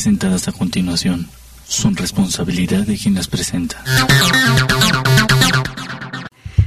Presentadas a continuación son responsabilidad de quien las presenta.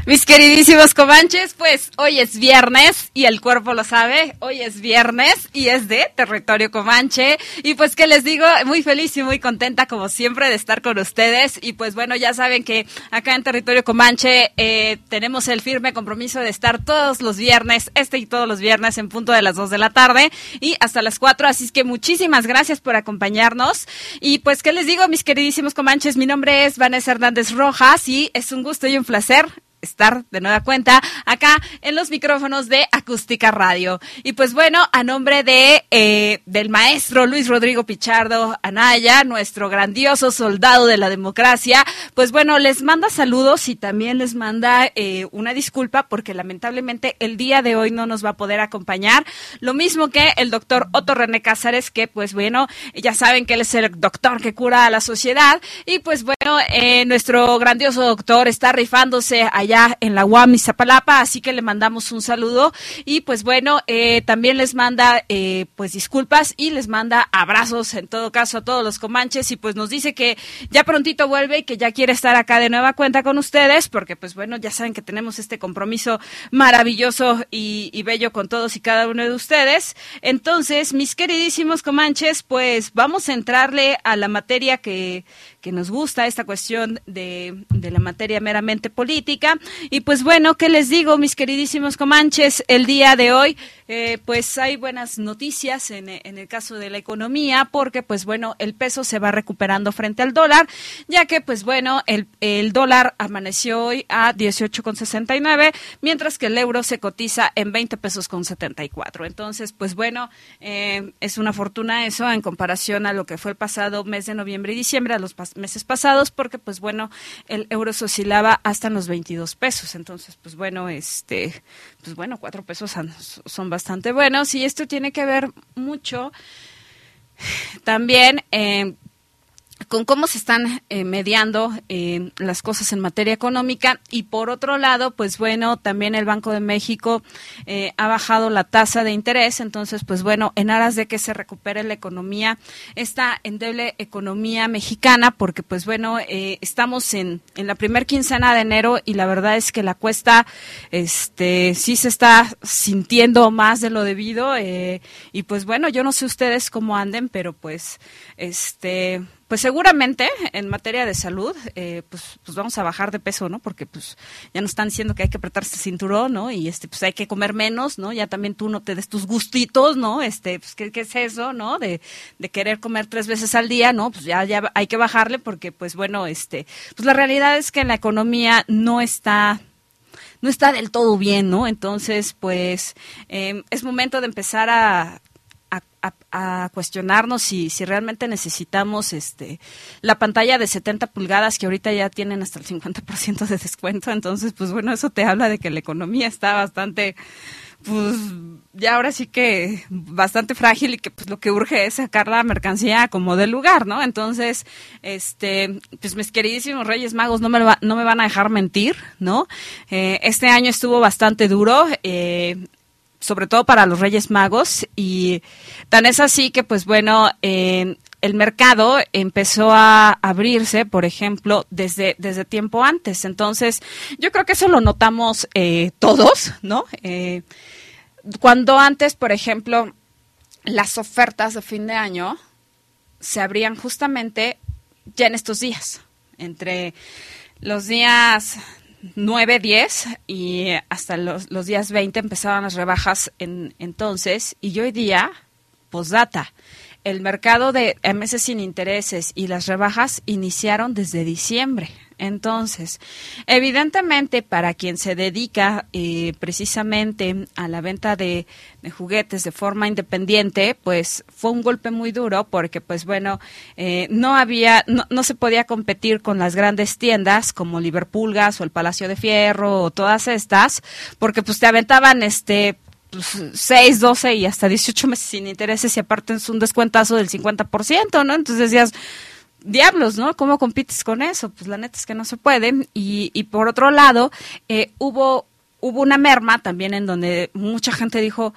Mis queridísimos comanches, pues hoy es viernes y el cuerpo lo sabe, hoy es viernes y es de territorio comanche. Y pues que les digo, muy feliz y muy contenta como siempre de estar con ustedes. Y pues bueno, ya saben que acá en territorio comanche eh, tenemos el firme compromiso de estar todos los viernes, este y todos los viernes en punto de las 2 de la tarde y hasta las 4, así que muchísimas gracias por acompañarnos. Y pues que les digo, mis queridísimos comanches, mi nombre es Vanessa Hernández Rojas y es un gusto y un placer estar de nueva cuenta acá en los micrófonos de Acústica Radio. Y pues bueno, a nombre de eh, del maestro Luis Rodrigo Pichardo Anaya, nuestro grandioso soldado de la democracia, pues bueno, les manda saludos y también les manda eh, una disculpa porque lamentablemente el día de hoy no nos va a poder acompañar. Lo mismo que el doctor Otto René Cázares, que pues bueno, ya saben que él es el doctor que cura a la sociedad. Y pues bueno, eh, nuestro grandioso doctor está rifándose allá en la UAM Izapalapa, así que le mandamos un saludo y pues bueno, eh, también les manda eh, pues disculpas y les manda abrazos en todo caso a todos los comanches y pues nos dice que ya prontito vuelve y que ya quiere estar acá de nueva cuenta con ustedes porque pues bueno, ya saben que tenemos este compromiso maravilloso y, y bello con todos y cada uno de ustedes. Entonces, mis queridísimos comanches, pues vamos a entrarle a la materia que, que nos gusta, esta cuestión de, de la materia meramente política. Y pues bueno, ¿qué les digo, mis queridísimos comanches? El día de hoy, eh, pues hay buenas noticias en, en, el caso de la economía, porque pues bueno, el peso se va recuperando frente al dólar, ya que pues bueno, el, el dólar amaneció hoy a 18,69, mientras que el euro se cotiza en 20 pesos con 74. Entonces, pues bueno, eh, es una fortuna eso en comparación a lo que fue el pasado mes de noviembre y diciembre, a los meses pasados, porque pues bueno, el euro se oscilaba hasta los 22 pesos. Entonces, pues bueno, este, pues bueno, cuatro pesos son bastante buenos y esto tiene que ver mucho también eh, con cómo se están eh, mediando eh, las cosas en materia económica. Y por otro lado, pues bueno, también el Banco de México eh, ha bajado la tasa de interés, entonces pues bueno, en aras de que se recupere la economía, esta endeble economía mexicana, porque pues bueno, estamos en, en la primer quincena de enero y la verdad es que la cuesta, este, sí se está sintiendo más de lo debido y pues bueno, yo no sé ustedes cómo anden, pero pues este pues seguramente en materia de salud, eh, pues, pues vamos a bajar de peso, ¿no? Porque pues ya nos están diciendo que hay que apretarse el cinturón, ¿no? Y este, pues hay que comer menos, ¿no? Ya también tú no te des tus gustitos, ¿no? Este, pues ¿qué, qué es eso, ¿no? De, de querer comer tres veces al día, ¿no? Pues ya, ya hay que bajarle porque, pues bueno, este, pues la realidad es que la economía no está no está del todo bien, ¿no? Entonces, pues eh, es momento de empezar a, a, cuestionarnos si, si realmente necesitamos este la pantalla de 70 pulgadas que ahorita ya tienen hasta el 50% de descuento. Entonces, pues bueno, eso te habla de que la economía está bastante, pues ya ahora sí que bastante frágil y que pues lo que urge es sacar la mercancía como del lugar, ¿no? Entonces, este, pues mis queridísimos Reyes Magos no me, va, no me van a dejar mentir, ¿no? Eh, este año estuvo bastante duro. Eh, sobre todo para los Reyes Magos y tan es así que pues bueno eh, el mercado empezó a abrirse por ejemplo desde desde tiempo antes. Entonces yo creo que eso lo notamos eh, todos no eh, cuando antes por ejemplo las ofertas de fin de año se abrían justamente ya en estos días entre los días 9, 10 y hasta los, los días 20 empezaban las rebajas en, entonces y hoy día, postdata, el mercado de meses sin intereses y las rebajas iniciaron desde diciembre. Entonces, evidentemente, para quien se dedica eh, precisamente a la venta de, de, juguetes de forma independiente, pues fue un golpe muy duro porque, pues bueno, eh, no había, no, no, se podía competir con las grandes tiendas como Liverpoolgas o el Palacio de Fierro o todas estas, porque pues te aventaban este 6, 12 y hasta 18 meses sin intereses y aparte es un descuentazo del 50%, ¿no? Entonces decías, diablos, ¿no? ¿Cómo compites con eso? Pues la neta es que no se puede. Y, y por otro lado, eh, hubo, hubo una merma también en donde mucha gente dijo,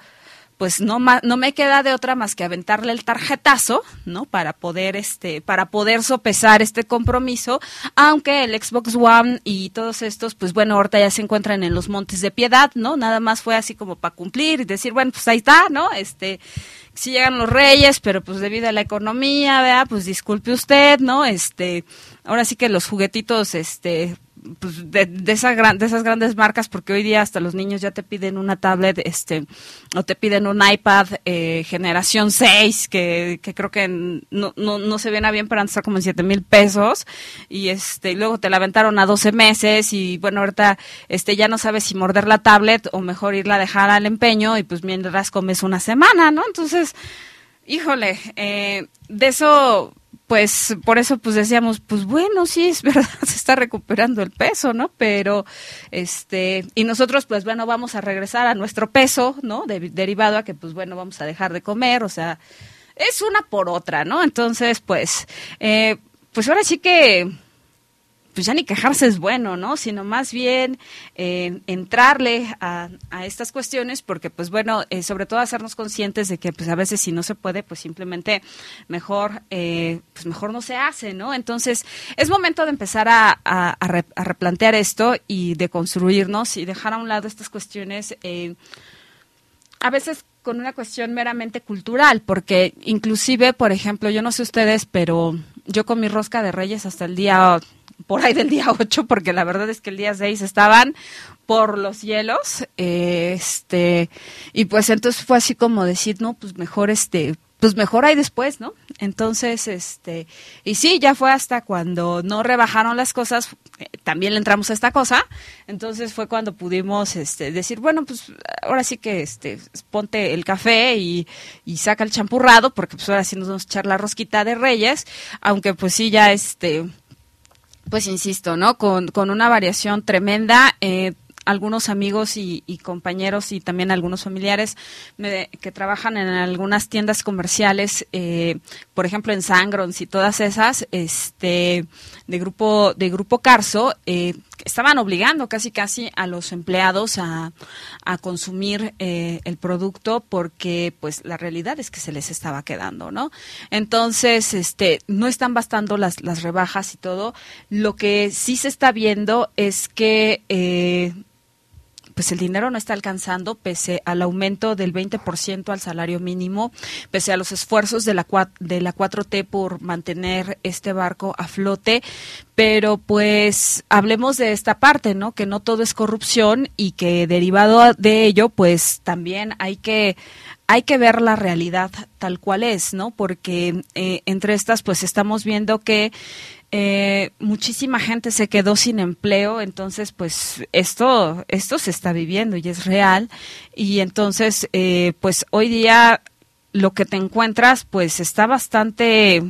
pues no no me queda de otra más que aventarle el tarjetazo, ¿no? Para poder este para poder sopesar este compromiso, aunque el Xbox One y todos estos pues bueno, ahorita ya se encuentran en los Montes de Piedad, ¿no? Nada más fue así como para cumplir y decir, bueno, pues ahí está, ¿no? Este sí llegan los reyes, pero pues debido a la economía, vea, pues disculpe usted, ¿no? Este, ahora sí que los juguetitos este pues de, de, esa gran, de esas grandes marcas, porque hoy día hasta los niños ya te piden una tablet este o te piden un iPad eh, generación 6, que, que creo que no, no, no se viene bien, pero antes como en 7 mil pesos, y este luego te la aventaron a 12 meses, y bueno, ahorita este ya no sabes si morder la tablet o mejor irla a dejar al empeño, y pues mientras comes una semana, ¿no? Entonces, híjole, eh, de eso pues por eso pues decíamos, pues bueno, sí es verdad, se está recuperando el peso, ¿no? Pero este y nosotros pues bueno, vamos a regresar a nuestro peso, ¿no? derivado a que pues bueno, vamos a dejar de comer, o sea, es una por otra, ¿no? Entonces, pues eh, pues ahora sí que pues ya ni quejarse es bueno, ¿no? Sino más bien eh, entrarle a, estas cuestiones porque, pues bueno, eh, sobre todo hacernos conscientes de que, pues a veces si no se puede, pues simplemente mejor, eh, pues mejor no se hace, ¿no? Entonces, es momento de empezar a, a, replantear esto y de construirnos y dejar a un lado estas cuestiones, a veces con una cuestión meramente cultural, porque inclusive, por ejemplo, yo no sé ustedes, pero yo con mi rosca de reyes hasta el día por ahí del día 8, porque la verdad es que el día 6 estaban por los hielos, este, y pues entonces fue así como decir, no, pues mejor este, pues mejor ahí después, ¿no? Entonces, este, y sí, ya fue hasta cuando no rebajaron las cosas, eh, también le entramos a esta cosa, entonces fue cuando pudimos, este, decir, bueno, pues ahora sí que, este, ponte el café y, y saca el champurrado, porque pues ahora sí nos vamos a echar la rosquita de reyes, aunque pues sí ya, este, pues insisto, ¿no? Con, con una variación tremenda. Eh, algunos amigos y, compañeros y también algunos familiares que trabajan en algunas tiendas comerciales, eh, por ejemplo en Sangrons y todas esas, este, de grupo de grupo Carso, eh, estaban obligando casi casi a los empleados a, a consumir eh, el producto porque pues la realidad es que se les estaba quedando, ¿no? Entonces, este, no están bastando las, las rebajas y todo. Lo que sí se está viendo es que eh, pues el dinero no está alcanzando pese al aumento del 20% al salario mínimo, pese a los esfuerzos de la, de la 4T por mantener este barco a flote. Pero pues hablemos de esta parte, ¿no? Que no todo es corrupción y que derivado de ello, pues también hay que hay que ver la realidad tal cual es, ¿no? Porque eh, entre estas, pues estamos viendo que eh, muchísima gente se quedó sin empleo, entonces pues esto, esto se está viviendo y es real. Y entonces, eh, pues hoy día lo que te encuentras pues está bastante,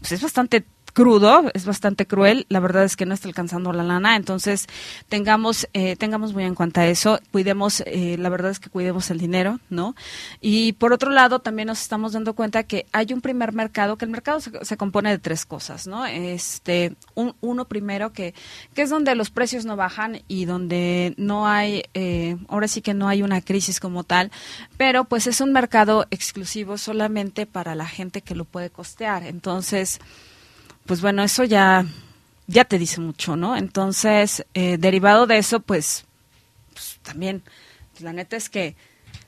pues es bastante crudo, es bastante cruel, la verdad es que no está alcanzando la lana, entonces tengamos, eh, tengamos muy en cuenta eso, cuidemos, eh, la verdad es que cuidemos el dinero, ¿no? Y por otro lado, también nos estamos dando cuenta que hay un primer mercado, que el mercado se, compone de tres cosas, ¿no? Este, un, uno primero que, que es donde los precios no bajan y donde no hay, eh, ahora sí que no hay una crisis como tal, pero pues es un mercado exclusivo solamente para la gente que lo puede costear, entonces, pues bueno, eso ya, ya te dice mucho, ¿no? Entonces, eh, derivado de eso, pues, pues también, la neta es que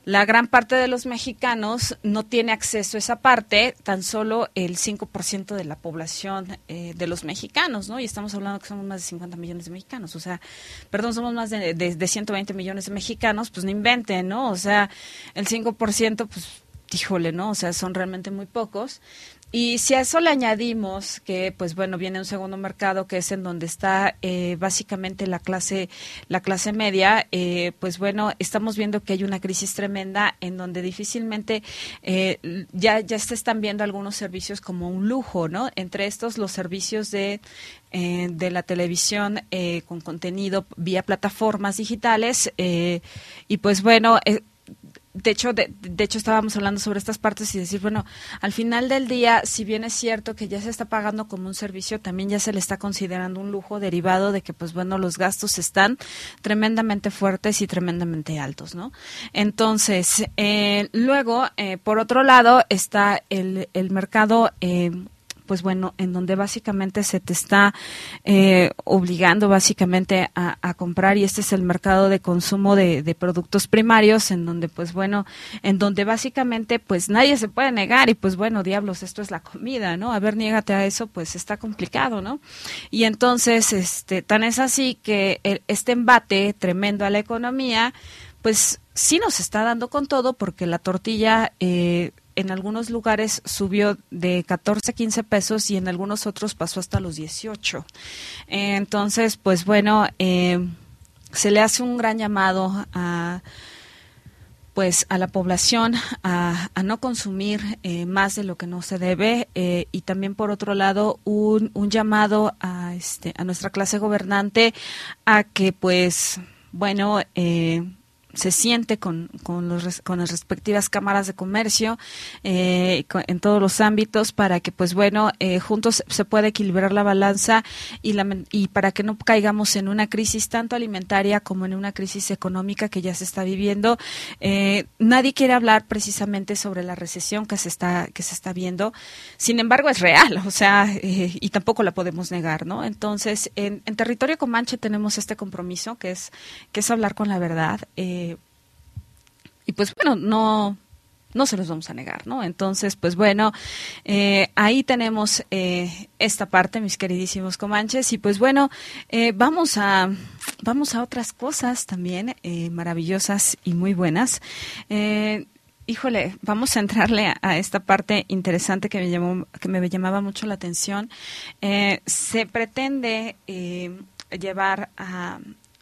la gran parte de los mexicanos no tiene acceso a esa parte, tan solo el 5% de la población eh, de los mexicanos, ¿no? Y estamos hablando que somos más de 50 millones de mexicanos, o sea, perdón, somos más de, de, de 120 millones de mexicanos, pues no inventen, ¿no? O sea, el 5%, pues, híjole, ¿no? O sea, son realmente muy pocos. Y si a eso le añadimos que, pues bueno, viene un segundo mercado que es en donde está eh, básicamente la clase, la clase media, eh, pues bueno, estamos viendo que hay una crisis tremenda en donde difícilmente eh, ya, ya se están viendo algunos servicios como un lujo, ¿no? Entre estos los servicios de, de la televisión con contenido vía plataformas digitales y pues bueno, de hecho, de, hecho estábamos hablando sobre estas partes y decir, bueno, al final del día, si bien es cierto que ya se está pagando como un servicio, también ya se le está considerando un lujo derivado de que, pues bueno, los gastos están tremendamente fuertes y tremendamente altos, ¿no? Entonces, eh, luego, eh, por otro lado, está el, el mercado eh, pues bueno, en donde básicamente se te está eh, obligando básicamente a, comprar y este es el mercado de consumo de, productos primarios, en donde pues bueno, en donde básicamente pues nadie se puede negar y pues bueno, diablos, esto es la comida, ¿no? A ver, niégate a eso, pues está complicado, ¿no? Y entonces, este, tan es así que este embate tremendo a la economía, pues sí nos está dando con todo porque la tortilla eh, en algunos lugares subió de 14 a 15 pesos y en algunos otros pasó hasta los 18. Entonces, pues bueno, eh, se le hace un gran llamado a pues a la población a, no consumir eh, más de lo que no se debe eh, y también por otro lado un, un llamado a este a nuestra clase gobernante a que pues bueno eh, se siente con, con, los, con las respectivas cámaras de comercio eh, en todos los ámbitos para que, pues bueno, eh, juntos se pueda equilibrar la balanza y, la, y para que no caigamos en una crisis tanto alimentaria como en una crisis económica que ya se está viviendo. Eh, nadie quiere hablar precisamente sobre la recesión que se está que se está viendo. Sin embargo, es real, o sea, y tampoco la podemos negar, ¿no? Entonces, en, en territorio Comanche tenemos este compromiso que es que es hablar con la verdad. Y pues bueno, no, no se los vamos a negar, ¿no? Entonces, pues bueno, eh, ahí tenemos eh, esta parte, mis queridísimos comanches, y pues bueno, eh, vamos a vamos a otras cosas también maravillosas y muy buenas. híjole, vamos a entrarle a, esta parte interesante que me llamó, que me llamaba mucho la atención. se pretende llevar a,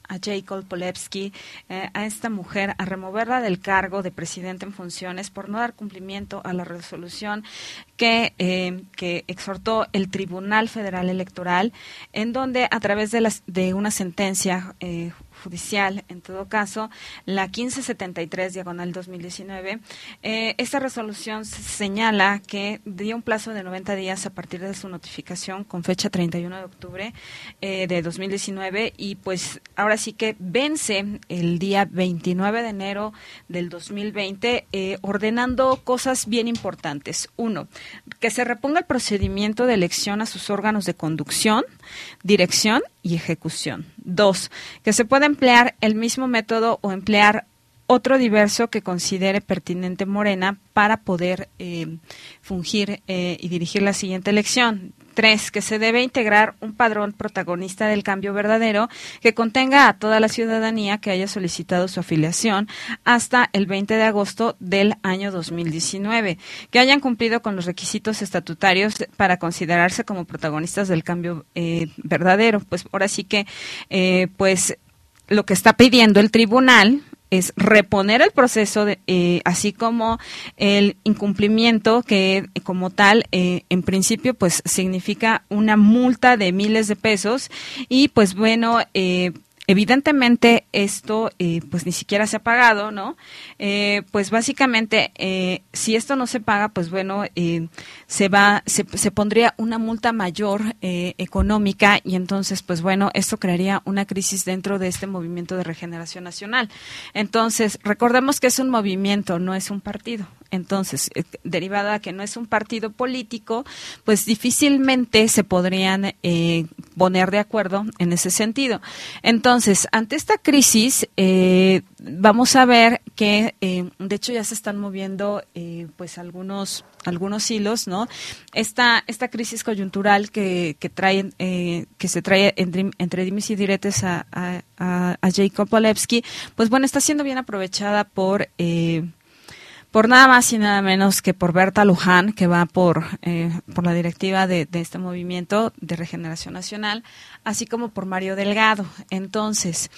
a Jacob Polewski, eh, a esta mujer, a removerla del cargo de presidente en funciones por no dar cumplimiento a la resolución que, eh, que exhortó el Tribunal Federal Electoral, en donde a través de, las, de una sentencia eh, judicial, en todo caso, la 1573 diagonal 2019. Eh, esta resolución señala que dio un plazo de 90 días a partir de su notificación con fecha 31 de octubre eh, de 2019 y pues ahora sí que vence el día 29 de enero del 2020 eh, ordenando cosas bien importantes. Uno, que se reponga el procedimiento de elección a sus órganos de conducción, dirección y ejecución. Dos, que se pueda emplear el mismo método o emplear otro diverso que considere pertinente Morena para poder eh, fungir eh, y dirigir la siguiente elección. Tres, que se debe integrar un padrón protagonista del cambio verdadero que contenga a toda la ciudadanía que haya solicitado su afiliación hasta el 20 de agosto del año 2019, que hayan cumplido con los requisitos estatutarios para considerarse como protagonistas del cambio eh, verdadero. Pues ahora sí que, pues lo que está pidiendo el tribunal es reponer el proceso, de, eh, así como el incumplimiento que como tal, eh, en principio, pues significa una multa de miles de pesos. Y pues bueno, eh, Evidentemente esto eh, pues ni siquiera se ha pagado, ¿no? Eh, pues básicamente eh, si esto no se paga, pues bueno, se va, se, se, pondría una multa mayor económica y entonces pues bueno, esto crearía una crisis dentro de este movimiento de regeneración nacional. Entonces, recordemos que es un movimiento, no es un partido. Entonces, eh, derivada que no es un partido político, pues difícilmente se podrían eh, poner de acuerdo en ese sentido. Entonces, ante esta crisis, eh, vamos a ver que, de hecho, ya se están moviendo, pues algunos algunos hilos, ¿no? Esta esta crisis coyuntural que, que trae que se trae entre, dimes y diretes a, a, a, Jacob Polewski, pues bueno, está siendo bien aprovechada por por nada más y nada menos que por Berta Luján, que va por, eh, por la directiva de, este movimiento de regeneración nacional, así como por Mario Delgado. Entonces,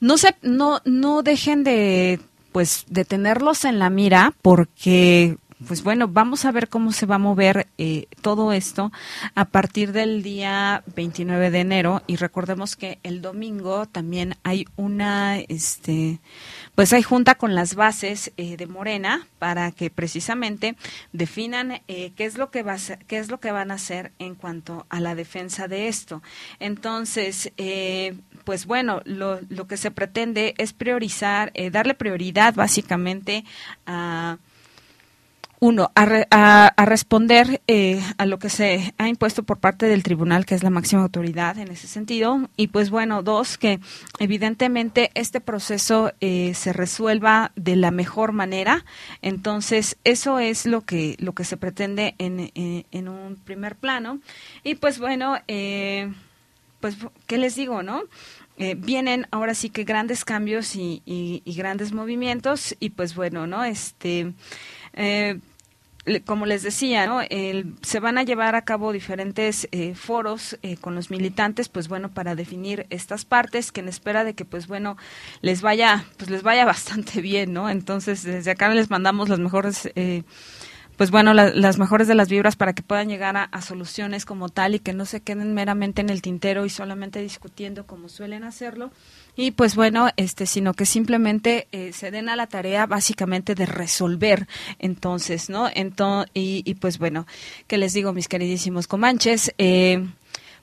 no se, no, no dejen de pues de tenerlos en la mira porque pues bueno, vamos a ver cómo se va a mover eh, todo esto a partir del día 29 de enero y recordemos que el domingo también hay una, este, pues hay junta con las bases eh, de Morena para que precisamente definan eh, qué es lo que va a ser, qué es lo que van a hacer en cuanto a la defensa de esto. Entonces, pues bueno, lo, lo que se pretende es priorizar, darle prioridad básicamente a uno, a, a, responder eh, a lo que se ha impuesto por parte del tribunal, que es la máxima autoridad en ese sentido. Y pues bueno, dos, que evidentemente este proceso eh, se resuelva de la mejor manera. Entonces, eso es lo que, lo que se pretende en, eh, en un primer plano. Y pues bueno, pues, ¿qué les digo, no? vienen ahora sí que grandes cambios y, y, grandes movimientos y pues bueno, ¿no? Este, eh, como les decía, ¿no? se van a llevar a cabo diferentes eh, foros eh, con los militantes, pues bueno, para definir estas partes, que en espera de que, pues bueno, les vaya, pues les vaya bastante bien, ¿no? Entonces, desde acá les mandamos las mejores pues bueno, las mejores de las vibras para que puedan llegar a, soluciones como tal y que no se queden meramente en el tintero y solamente discutiendo como suelen hacerlo. Y pues bueno, este, sino que simplemente eh, se den a la tarea básicamente de resolver entonces, ¿no? Entonces, y, y pues bueno, ¿qué les digo, mis queridísimos comanches? Eh,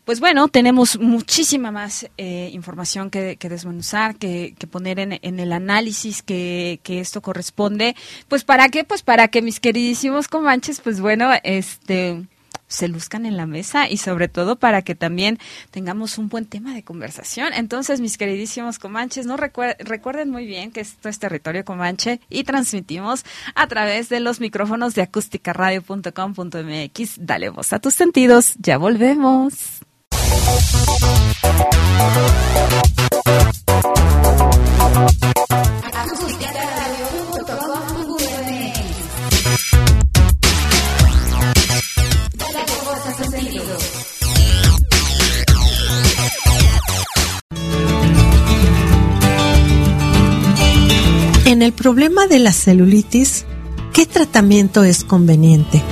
pues bueno, tenemos muchísima más eh, información que, que desmenuzar, que, que poner en, en, el análisis que, que, esto corresponde. Pues para qué, pues para que mis queridísimos comanches, pues bueno, este se luzcan en la mesa y sobre todo para que también tengamos un buen tema de conversación. Entonces, mis queridísimos comanches, no recuerden muy bien que esto es territorio comanche y transmitimos a través de los micrófonos de acústicaradio.com.mx. Dale voz a tus sentidos. Ya volvemos. En el problema de la celulitis, ¿qué tratamiento es conveniente?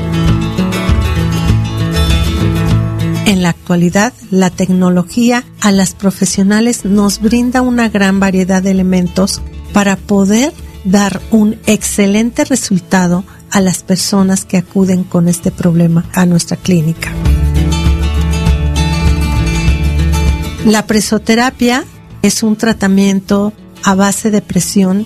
En la actualidad, la tecnología a las profesionales nos brinda una gran variedad de elementos para poder dar un excelente resultado a las personas que acuden con este problema a nuestra clínica. La presoterapia es un tratamiento a base de presión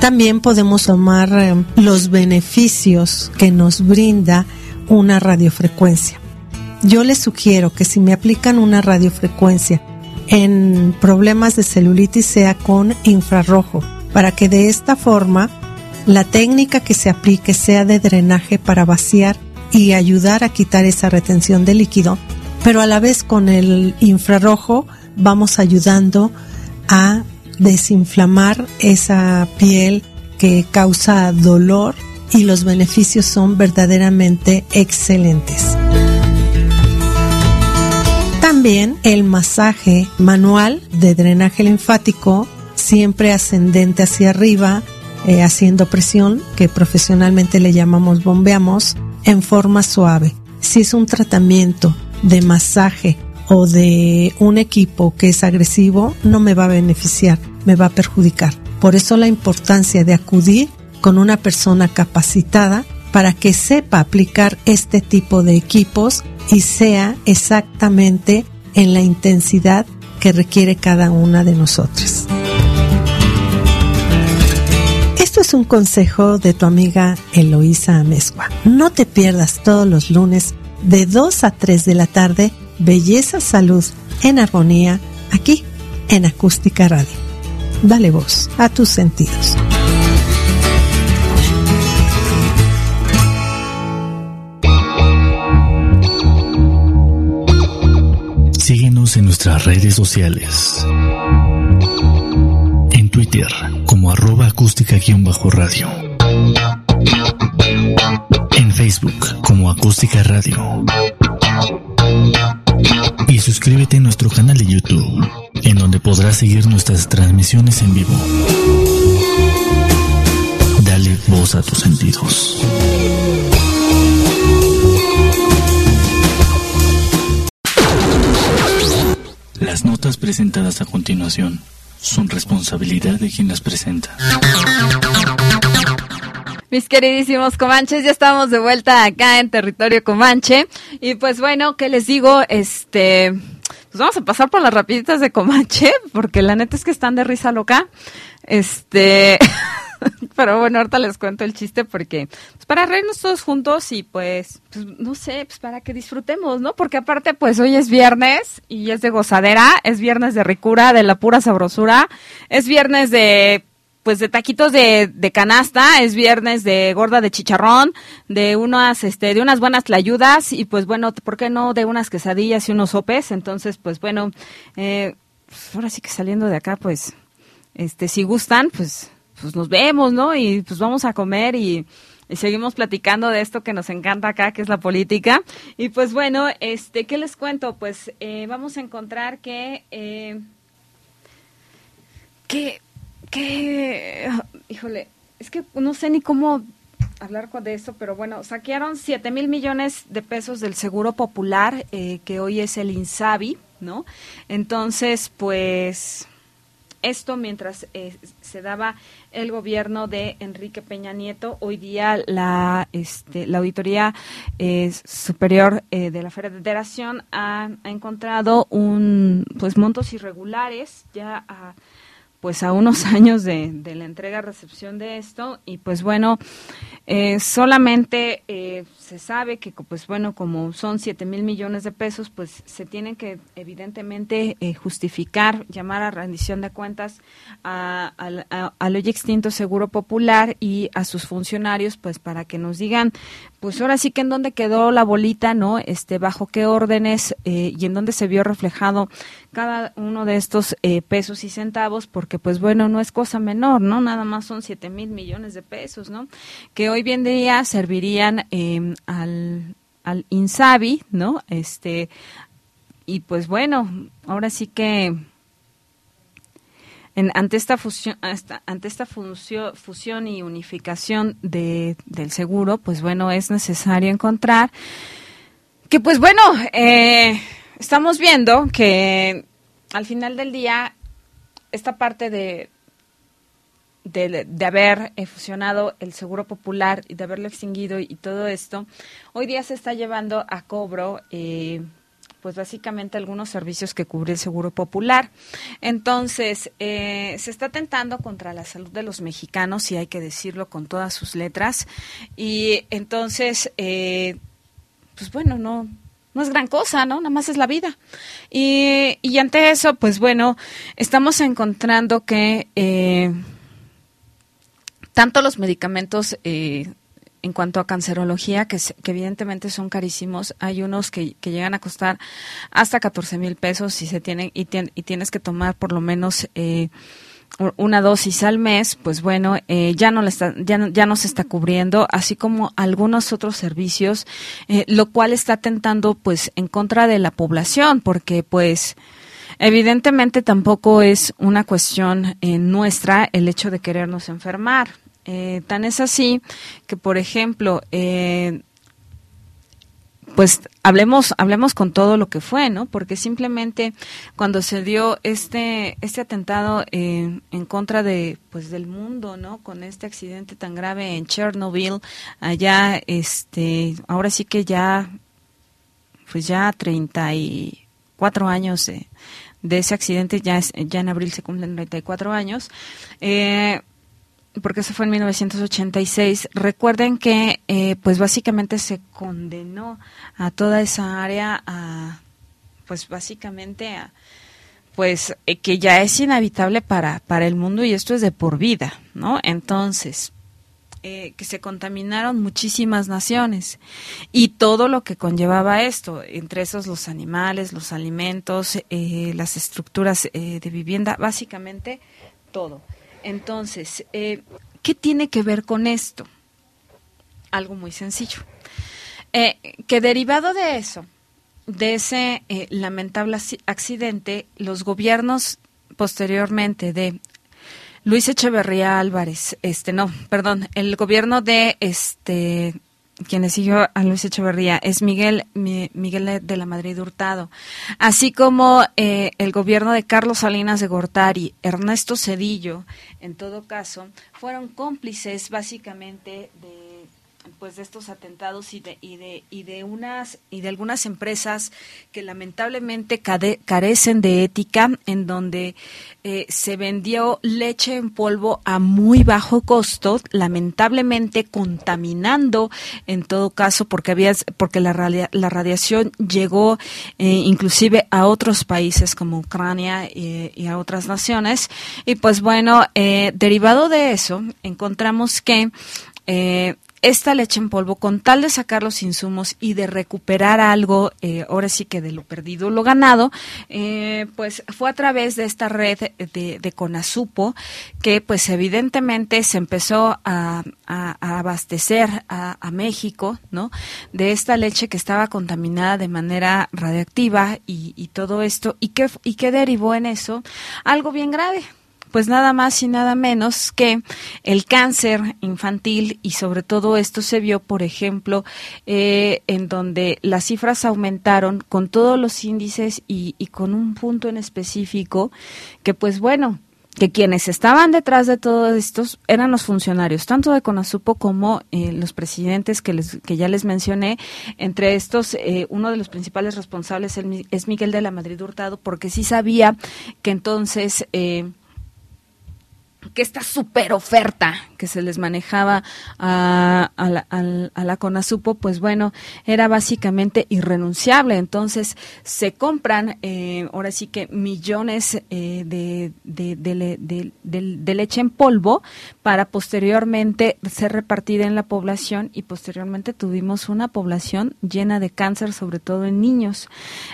También podemos tomar eh, los beneficios que nos brinda una radiofrecuencia. Yo les sugiero que si me aplican una radiofrecuencia en problemas de celulitis sea con infrarrojo, para que de esta forma la técnica que se aplique sea de drenaje para vaciar y ayudar a quitar esa retención de líquido, pero a la vez con el infrarrojo vamos ayudando a desinflamar esa piel que causa dolor y los beneficios son verdaderamente excelentes. También el masaje manual de drenaje linfático, siempre ascendente hacia arriba, eh, haciendo presión, que profesionalmente le llamamos bombeamos, en forma suave. Si es un tratamiento de masaje o de un equipo que es agresivo, no me va a beneficiar, me va a perjudicar. Por eso la importancia de acudir con una persona capacitada para que sepa aplicar este tipo de equipos y sea exactamente en la intensidad que requiere cada una de nosotras. Esto es un consejo de tu amiga Eloísa Amezcua. No te pierdas todos los lunes de 2 a 3 de la tarde Belleza Salud en Armonía aquí en Acústica Radio. Dale voz a tus sentidos. en nuestras redes sociales. En Twitter como arroba acústica-radio. En Facebook como acústica radio. Y suscríbete a nuestro canal de YouTube, en donde podrás seguir nuestras transmisiones en vivo. Dale voz a tus sentidos. Las notas presentadas a continuación son responsabilidad de quien las presenta. Mis queridísimos comanches, ya estamos de vuelta acá en territorio comanche. Y pues bueno, ¿qué les digo? Este, pues vamos a pasar por las rapiditas de comanche, porque la neta es que están de risa loca. Este, pero bueno, ahorita les cuento el chiste porque, pues para reírnos todos juntos y pues, pues, no sé, pues para que disfrutemos, ¿no? Porque aparte, pues hoy es viernes y es de gozadera, es viernes de ricura, de la pura sabrosura, es viernes de pues de taquitos de, de, canasta, es viernes de gorda de chicharrón, de unas, este, de unas buenas tlayudas y pues bueno, ¿por qué no de unas quesadillas y unos sopes? Entonces, pues bueno, eh, pues ahora sí que saliendo de acá, pues, este, si gustan, pues pues nos vemos, ¿no? Y pues vamos a comer y, seguimos platicando de esto que nos encanta acá, que es la política. Y pues bueno, este, ¿qué les cuento? Pues eh, vamos a encontrar que, eh, que, que, híjole, es que no sé ni cómo hablar de esto, pero bueno, saquearon 7 mil millones de pesos del Seguro Popular, eh, que hoy es el INSABI, ¿no? Entonces, pues esto mientras eh, se daba el gobierno de Enrique Peña Nieto. Hoy día la, este, la Auditoría eh, Superior eh, de la Federación ha, ha, encontrado un, pues, montos irregulares ya a, pues a unos años de, de la entrega-recepción de esto y pues bueno, eh, solamente eh, se sabe que, pues bueno, como son 7 mil millones de pesos, pues se tienen que evidentemente eh, justificar, llamar a rendición de cuentas al hoy extinto Seguro Popular y a sus funcionarios, pues para que nos digan, pues ahora sí que en dónde quedó la bolita, ¿no? Este, bajo qué órdenes y en dónde se vio reflejado cada uno de estos pesos y centavos, porque pues bueno, no es cosa menor, ¿no? Nada más son 7 mil millones de pesos, ¿no? Que hoy bien día servirían em, al, al INSABI, ¿no? Este, y pues bueno, ahora sí que en, ante esta fusión, ante esta fusión y unificación de, del seguro, pues bueno, es necesario encontrar que pues bueno, eh, estamos viendo que al final del día esta parte de, de, haber eh, fusionado el Seguro Popular y de haberlo extinguido y, todo esto, hoy día se está llevando a cobro, eh, pues básicamente algunos servicios que cubre el Seguro Popular. Entonces, eh, se está atentando contra la salud de los mexicanos, y hay que decirlo con todas sus letras. Y entonces, pues bueno, no, no es gran cosa, ¿no? Nada más es la vida. Y, y ante eso, pues bueno, estamos encontrando que tanto los medicamentos eh, en cuanto a cancerología, que, evidentemente son carísimos, hay unos que, llegan a costar hasta 14 mil pesos y, se tienen, y, tienes que tomar por lo menos eh, una dosis al mes, pues bueno, eh, ya, no está, ya, no, ya no se está cubriendo, así como algunos otros servicios, lo cual está tentando pues en contra de la población, porque pues... Evidentemente tampoco es una cuestión nuestra el hecho de querernos enfermar. Eh, tan es así que, por ejemplo, eh, pues hablemos hablemos con todo lo que fue, ¿no? Porque simplemente cuando se dio este este atentado eh, en contra de pues del mundo, ¿no? Con este accidente tan grave en Chernobyl, allá este ahora sí que ya pues ya 34 años de, de ese accidente, ya ya en abril se cumplen 34 años. Eh, porque eso fue en 1986. Recuerden que, eh, pues básicamente se condenó a toda esa área a, pues básicamente a, pues eh, que ya es inhabitable para, para el mundo y esto es de por vida, ¿no? Entonces, eh, que se contaminaron muchísimas naciones y todo lo que conllevaba esto, entre esos los animales, los alimentos, las estructuras de vivienda, básicamente todo. Entonces, ¿qué tiene que ver con esto? Algo muy sencillo. que derivado de eso, de ese lamentable accidente, los gobiernos posteriormente de Luis Echeverría Álvarez, este no, perdón, el gobierno de este quien siguió a Luis Echeverría es Miguel Miguel de la Madrid Hurtado, así como eh, el gobierno de Carlos Salinas de Gortari, Ernesto Cedillo, en todo caso, fueron cómplices básicamente de pues de estos atentados y de y de y de unas y de algunas empresas que lamentablemente carecen de ética en donde eh, se vendió leche en polvo a muy bajo costo lamentablemente contaminando en todo caso porque había porque la, la radiación llegó eh, inclusive a otros países como Ucrania y, a otras naciones. Y pues bueno eh, derivado de eso encontramos que esta leche en polvo, con tal de sacar los insumos y de recuperar algo, eh, ahora sí que de lo perdido, lo ganado, eh, pues fue a través de esta red de, de Conasupo que pues evidentemente se empezó a, abastecer a, México, ¿no? De esta leche que estaba contaminada de manera radiactiva y, todo esto, y que, y que derivó en eso algo bien grave, pues nada más y nada menos que el cáncer infantil y sobre todo esto se vio, por ejemplo, eh, en donde las cifras aumentaron con todos los índices y, con un punto en específico que pues bueno, que quienes estaban detrás de todos estos eran los funcionarios, tanto de CONASUPO como eh, los presidentes que, les, que ya les mencioné. Entre estos, eh, uno de los principales responsables es Miguel de la Madrid Hurtado, porque sí sabía que entonces que esta super oferta que se les manejaba a, la, a, la, CONASUPO, pues bueno, era básicamente irrenunciable. Entonces se compran, eh, ahora sí que millones eh, de, de, leche en polvo para posteriormente ser repartida en la población y posteriormente tuvimos una población llena de cáncer, sobre todo en niños.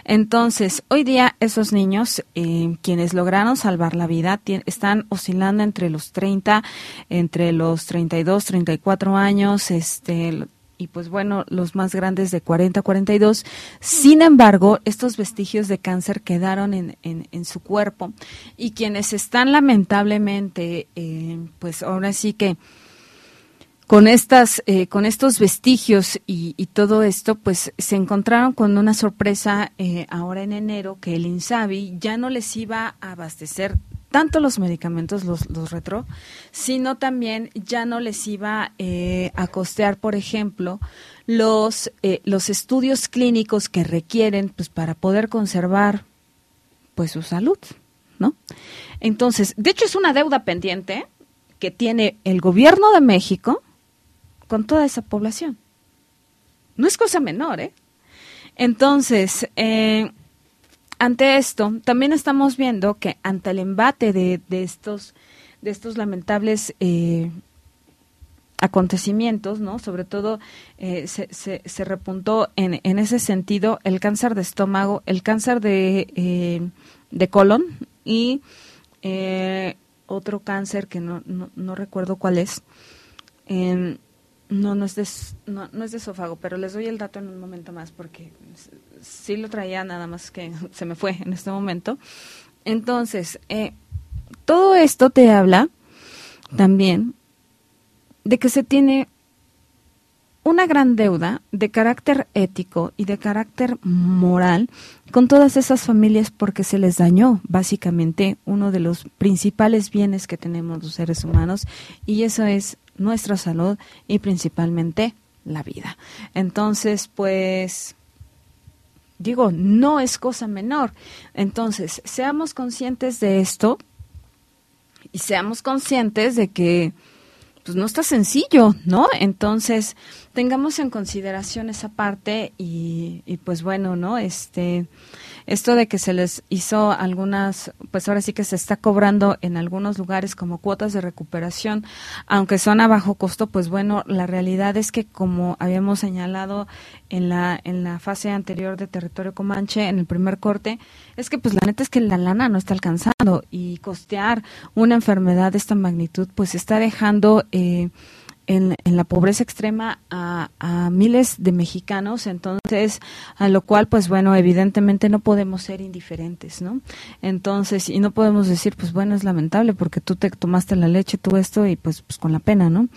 Entonces, hoy día esos niños, eh, quienes lograron salvar la vida, están oscilando entre los 30, entre los 32, 34 años, este y pues bueno, los más grandes de 40 42. Sin embargo, estos vestigios de cáncer quedaron en, en, su cuerpo y quienes están lamentablemente, eh, pues ahora sí que con estas eh, con estos vestigios y, y, todo esto pues se encontraron con una sorpresa eh, ahora en enero que el Insabi ya no les iba a abastecer tanto los medicamentos, los, los retro, sino también ya no les iba eh, a costear, por ejemplo, los, eh, los estudios clínicos que requieren pues, para poder conservar pues su salud, ¿no? Entonces, de hecho es una deuda pendiente que tiene el gobierno de México con toda esa población. No es cosa menor, ¿eh? Entonces, eh, ante esto, también estamos viendo que ante el embate de, estos, de estos lamentables eh, acontecimientos, ¿no? Sobre todo eh, se, se, repuntó en, en, ese sentido el cáncer de estómago, el cáncer de, eh, de colon y otro cáncer que no, no, recuerdo cuál es. No, no es, de, no, es de esófago, pero les doy el dato en un momento más porque sí lo traía, nada más que se me fue en este momento. Entonces, eh, todo esto te habla también de que se tiene una gran deuda de carácter ético y de carácter moral con todas esas familias porque se les dañó básicamente uno de los principales bienes que tenemos los seres humanos y eso es nuestra salud y principalmente la vida. Entonces, pues digo, no es cosa menor. Entonces, seamos conscientes de esto y seamos conscientes de que pues no está sencillo, ¿no? Entonces, tengamos en consideración esa parte y, y pues bueno, ¿no? Este, esto de que se les hizo algunas, pues ahora sí que se está cobrando en algunos lugares como cuotas de recuperación, aunque son a bajo costo, pues bueno, la realidad es que como habíamos señalado en la, en la fase anterior de territorio comanche, en el primer corte, es que pues la neta es que la lana no está alcanzando y costear una enfermedad de esta magnitud pues está dejando... Eh, en, la pobreza extrema a, miles de mexicanos, entonces, a lo cual, pues bueno, evidentemente no podemos ser indiferentes, ¿no? Entonces, y no podemos decir, pues bueno, es lamentable porque tú te tomaste la leche, tú esto, y pues, pues con la pena, ¿no?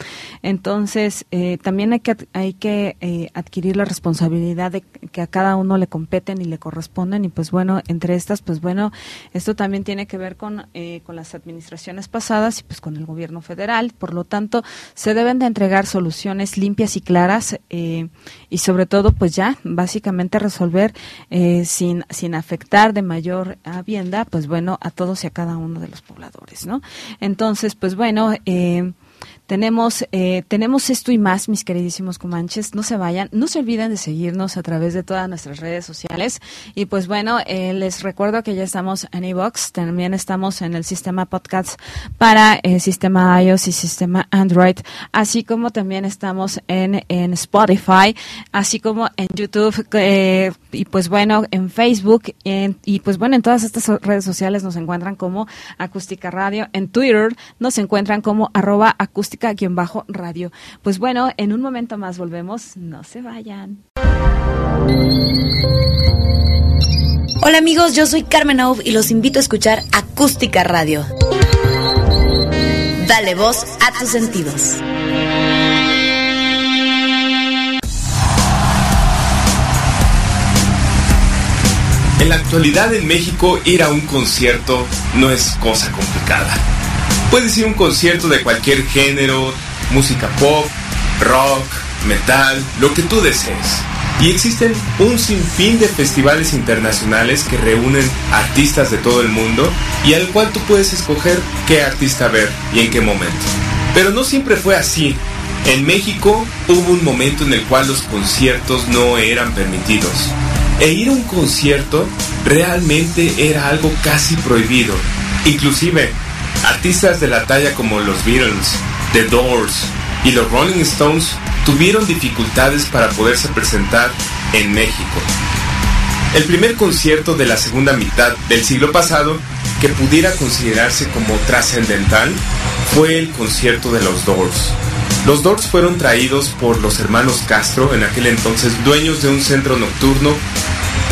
Entonces, eh, también hay que, hay que eh, adquirir la responsabilidad de que a cada uno le competen y le corresponden, y pues bueno, entre estas, pues bueno, esto también tiene que ver con, eh, con las administraciones pasadas y pues con el gobierno federal, por lo tanto, se deben de entregar soluciones limpias y claras eh, y sobre todo pues ya básicamente resolver eh, sin, sin afectar de mayor habienda pues bueno a todos y a cada uno de los pobladores, ¿no? Entonces pues bueno, eh, tenemos, eh, tenemos esto y más, mis queridísimos comanches. No se vayan, no se olviden de seguirnos a través de todas nuestras redes sociales. Y pues bueno, eh, les recuerdo que ya estamos en iVox, también estamos en el sistema podcast para el eh, sistema iOS y sistema Android, así como también estamos en, en Spotify, así como en YouTube y pues bueno, en Facebook y pues bueno, en todas estas redes sociales nos encuentran como Acústica Radio, en Twitter nos encuentran como arroba acústica bajo radio Pues bueno, en un momento más volvemos, no se vayan. Hola amigos, yo soy Carmen Aub y los invito a escuchar Acústica Radio. Dale voz a tus sentidos. En la actualidad en México ir a un concierto no es cosa complicada Puedes ir a un concierto de cualquier género, música pop, rock, metal, lo que tú desees. Y existen un sinfín de festivales internacionales que reúnen artistas de todo el mundo y al cual tú puedes escoger qué artista ver y en qué momento. Pero no siempre fue así. En México hubo un momento en el cual los conciertos no eran permitidos. E ir a un concierto realmente era algo casi prohibido. Inclusive Artistas de la talla como los Beatles, The Doors y los Rolling Stones tuvieron dificultades para poderse presentar en México. El primer concierto de la segunda mitad del siglo pasado que pudiera considerarse como trascendental fue el concierto de los Doors. Los Doors fueron traídos por los hermanos Castro, en aquel entonces dueños de un centro nocturno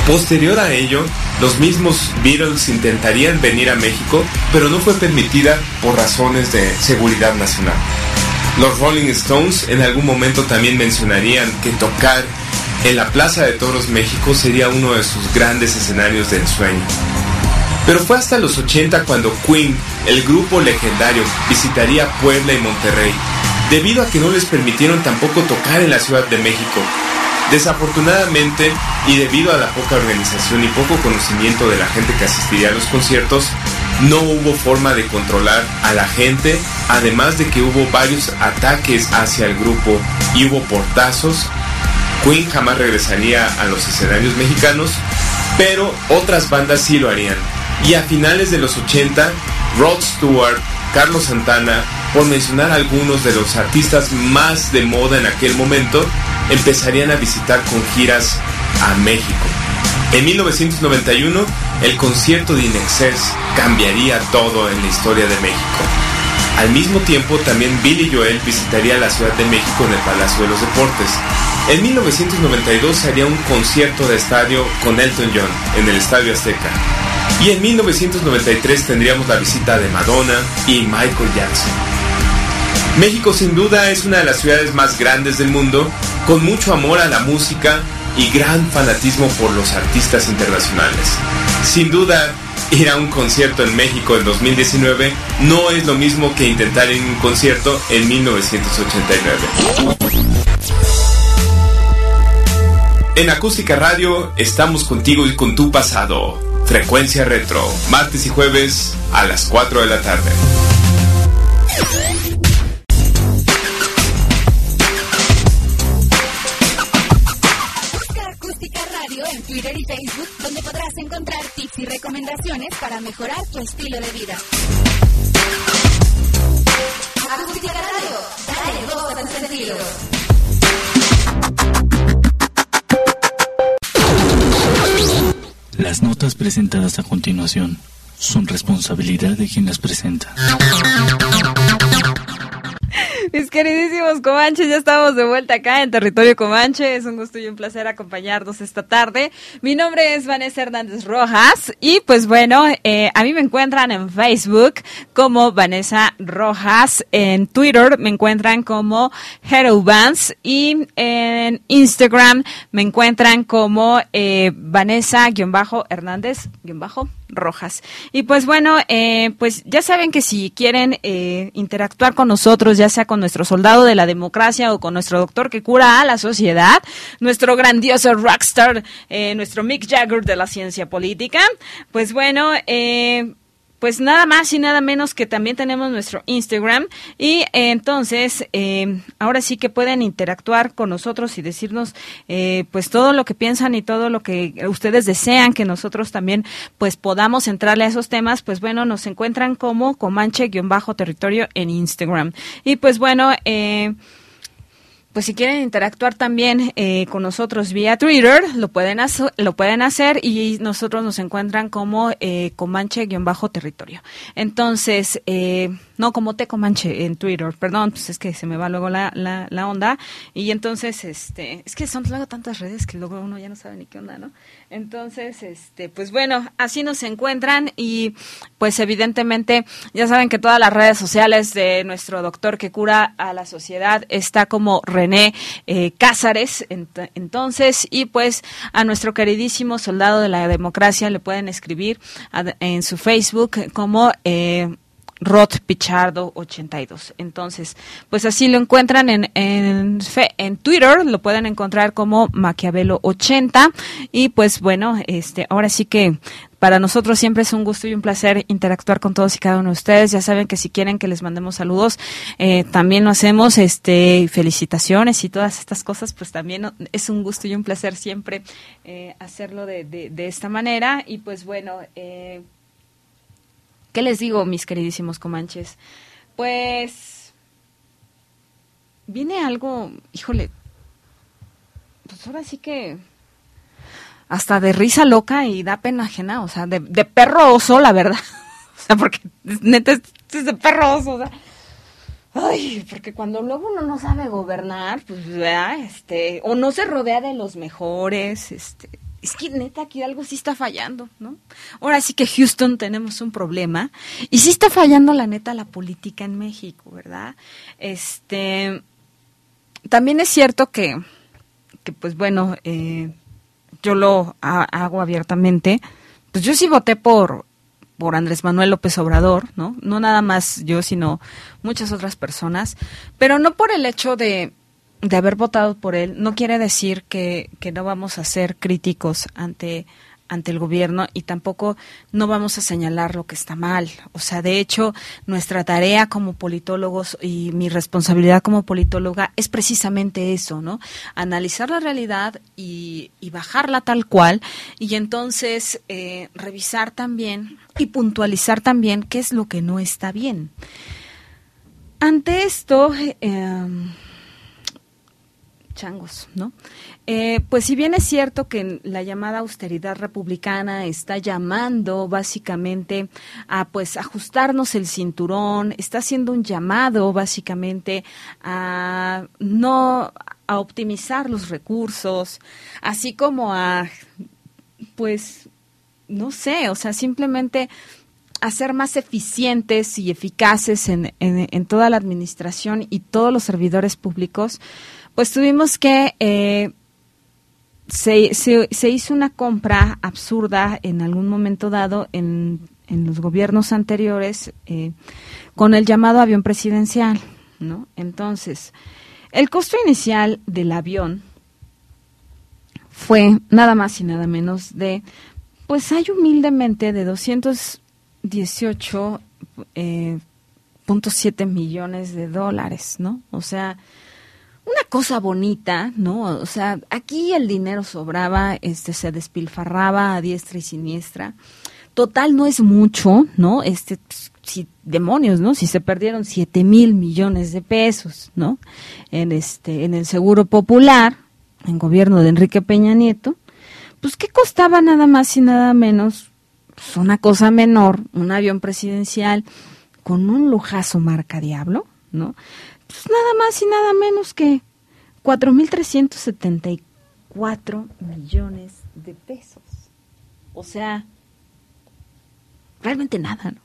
Posterior a ello, los mismos Beatles intentarían venir a México, pero no fue permitida por razones de seguridad nacional. Los Rolling Stones en algún momento también mencionarían que tocar en la Plaza de Toros México sería uno de sus grandes escenarios de ensueño. Pero fue hasta los 80 cuando Queen, el grupo legendario, visitaría Puebla y Monterrey, debido a que no les permitieron tampoco tocar en la Ciudad de México, Desafortunadamente, y debido a la poca organización y poco conocimiento de la gente que asistiría a los conciertos, no hubo forma de controlar a la gente, además de que hubo varios ataques hacia el grupo y hubo portazos. Queen jamás regresaría a los escenarios mexicanos, pero otras bandas sí lo harían. Y a finales de los 80, Rod Stewart, Carlos Santana, por mencionar algunos de los artistas más de moda en aquel momento, empezarían a visitar con giras a México. En 1991, el concierto de Inexcess cambiaría todo en la historia de México. Al mismo tiempo, también Billy Joel visitaría la Ciudad de México en el Palacio de los Deportes. En 1992 se haría un concierto de estadio con Elton John en el Estadio Azteca. Y en 1993 tendríamos la visita de Madonna y Michael Jackson. México sin duda es una de las ciudades más grandes del mundo, con mucho amor a la música y gran fanatismo por los artistas internacionales. Sin duda, ir a un concierto en México en 2019 no es lo mismo que intentar ir a un concierto en 1989. En Acústica Radio estamos contigo y con tu pasado. Frecuencia Retro, martes y jueves a las 4 de la tarde. Mejorar tu estilo de vida. Acústica Radio, dale voz al sentido. Las notas presentadas a continuación son responsabilidad de quien las presenta. Mis queridísimos Comanches, ya estamos de vuelta acá en Territorio Comanche. Es un gusto y un placer acompañarnos esta tarde. Mi nombre es Vanessa Hernández Rojas y pues bueno, eh, a mí me encuentran en Facebook como Vanessa Rojas, en Twitter me encuentran como Hero Vance y en Instagram me encuentran como eh, Vanessa-Hernández-Bajo rojas. Y pues bueno, eh, pues ya saben que si quieren eh, interactuar con nosotros, ya sea con nuestro soldado de la democracia o con nuestro doctor que cura a la sociedad, nuestro grandioso rockstar, eh, nuestro Mick Jagger de la ciencia política, pues bueno, eh, pues nada más y nada menos que también tenemos nuestro Instagram. Y eh, entonces eh, ahora sí que pueden interactuar con nosotros y decirnos eh, pues todo lo que piensan y todo lo que ustedes desean que nosotros también pues podamos entrarle a esos temas pues bueno nos encuentran como comanche-territorio en Instagram. Y pues bueno eh, pues si quieren interactuar también eh, con nosotros vía Twitter, lo pueden, lo pueden hacer y nosotros nos encuentran como eh, Comanche-territorio. Entonces, eh, no como Te Comanche en Twitter, perdón, pues es que se me va luego la, la, la, onda. Y entonces, este, es que son luego tantas redes que luego uno ya no sabe ni qué onda, ¿no? Entonces, este, pues bueno, así nos encuentran y pues evidentemente ya saben que todas las redes sociales de nuestro doctor que cura a la sociedad está como René eh, Cázares, ent entonces, y pues a nuestro queridísimo soldado de la democracia le pueden escribir en su Facebook como eh, Rod Pichardo 82. Entonces, pues así lo encuentran en, en, Twitter, lo pueden encontrar como Maquiavelo 80 y pues bueno, este ahora sí que para nosotros siempre es un gusto y un placer interactuar con todos y cada uno de ustedes. Ya saben que si quieren que les mandemos saludos, eh, también lo hacemos, este, felicitaciones y todas estas cosas, pues también es un gusto y un placer siempre eh, hacerlo de, de, de, esta manera. Y pues bueno, eh, ¿Qué les digo, mis queridísimos comanches? Pues viene algo, híjole, pues ahora sí que hasta de risa loca y da pena ajena, o sea, de, perro oso, la verdad. o sea, porque neta es, es de perro oso, o sea. Ay, porque cuando luego uno no sabe gobernar, pues, ¿verdad? este, o no se rodea de los mejores, este, es que neta aquí algo sí está fallando, ¿no? Ahora sí que Houston tenemos un problema y sí está fallando la neta la política en México, ¿verdad? Este, también es cierto que, que pues bueno, eh, yo lo ha, hago abiertamente, pues yo sí voté por por Andrés Manuel López Obrador, ¿no? No nada más yo, sino muchas otras personas, pero no por el hecho de de haber votado por él no quiere decir que, que, no vamos a ser críticos ante ante el gobierno y tampoco no vamos a señalar lo que está mal. O sea, de hecho, nuestra tarea como politólogos y mi responsabilidad como politóloga es precisamente eso, ¿no? Analizar la realidad y, y bajarla tal cual y entonces eh, revisar también y puntualizar también qué es lo que no está bien. Ante esto, eh, changos, ¿no? Eh, pues si bien es cierto que la llamada austeridad republicana está llamando básicamente a pues ajustarnos el cinturón, está haciendo un llamado básicamente a no a optimizar los recursos, así como a pues no sé, o sea, simplemente a ser más eficientes y eficaces en, en toda la administración y todos los servidores públicos, pues tuvimos que eh, se, se, hizo una compra absurda en algún momento dado en, en los gobiernos anteriores eh, con el llamado avión presidencial, ¿no? Entonces, el costo inicial del avión fue nada más y nada menos de, pues hay humildemente de 218.7 eh, millones de dólares, ¿no? O sea, una cosa bonita, ¿no? O sea, aquí el dinero sobraba, este se despilfarraba a diestra y siniestra. Total no es mucho, ¿no? Este, si demonios, ¿no? Si se perdieron siete mil millones de pesos, ¿no? En este, en el seguro popular, en gobierno de Enrique Peña Nieto, pues qué costaba nada más y nada menos, pues una cosa menor, un avión presidencial con un lujazo marca Diablo, ¿no? Pues nada más y nada menos que 4.374 millones de pesos. O sea, realmente nada, ¿no?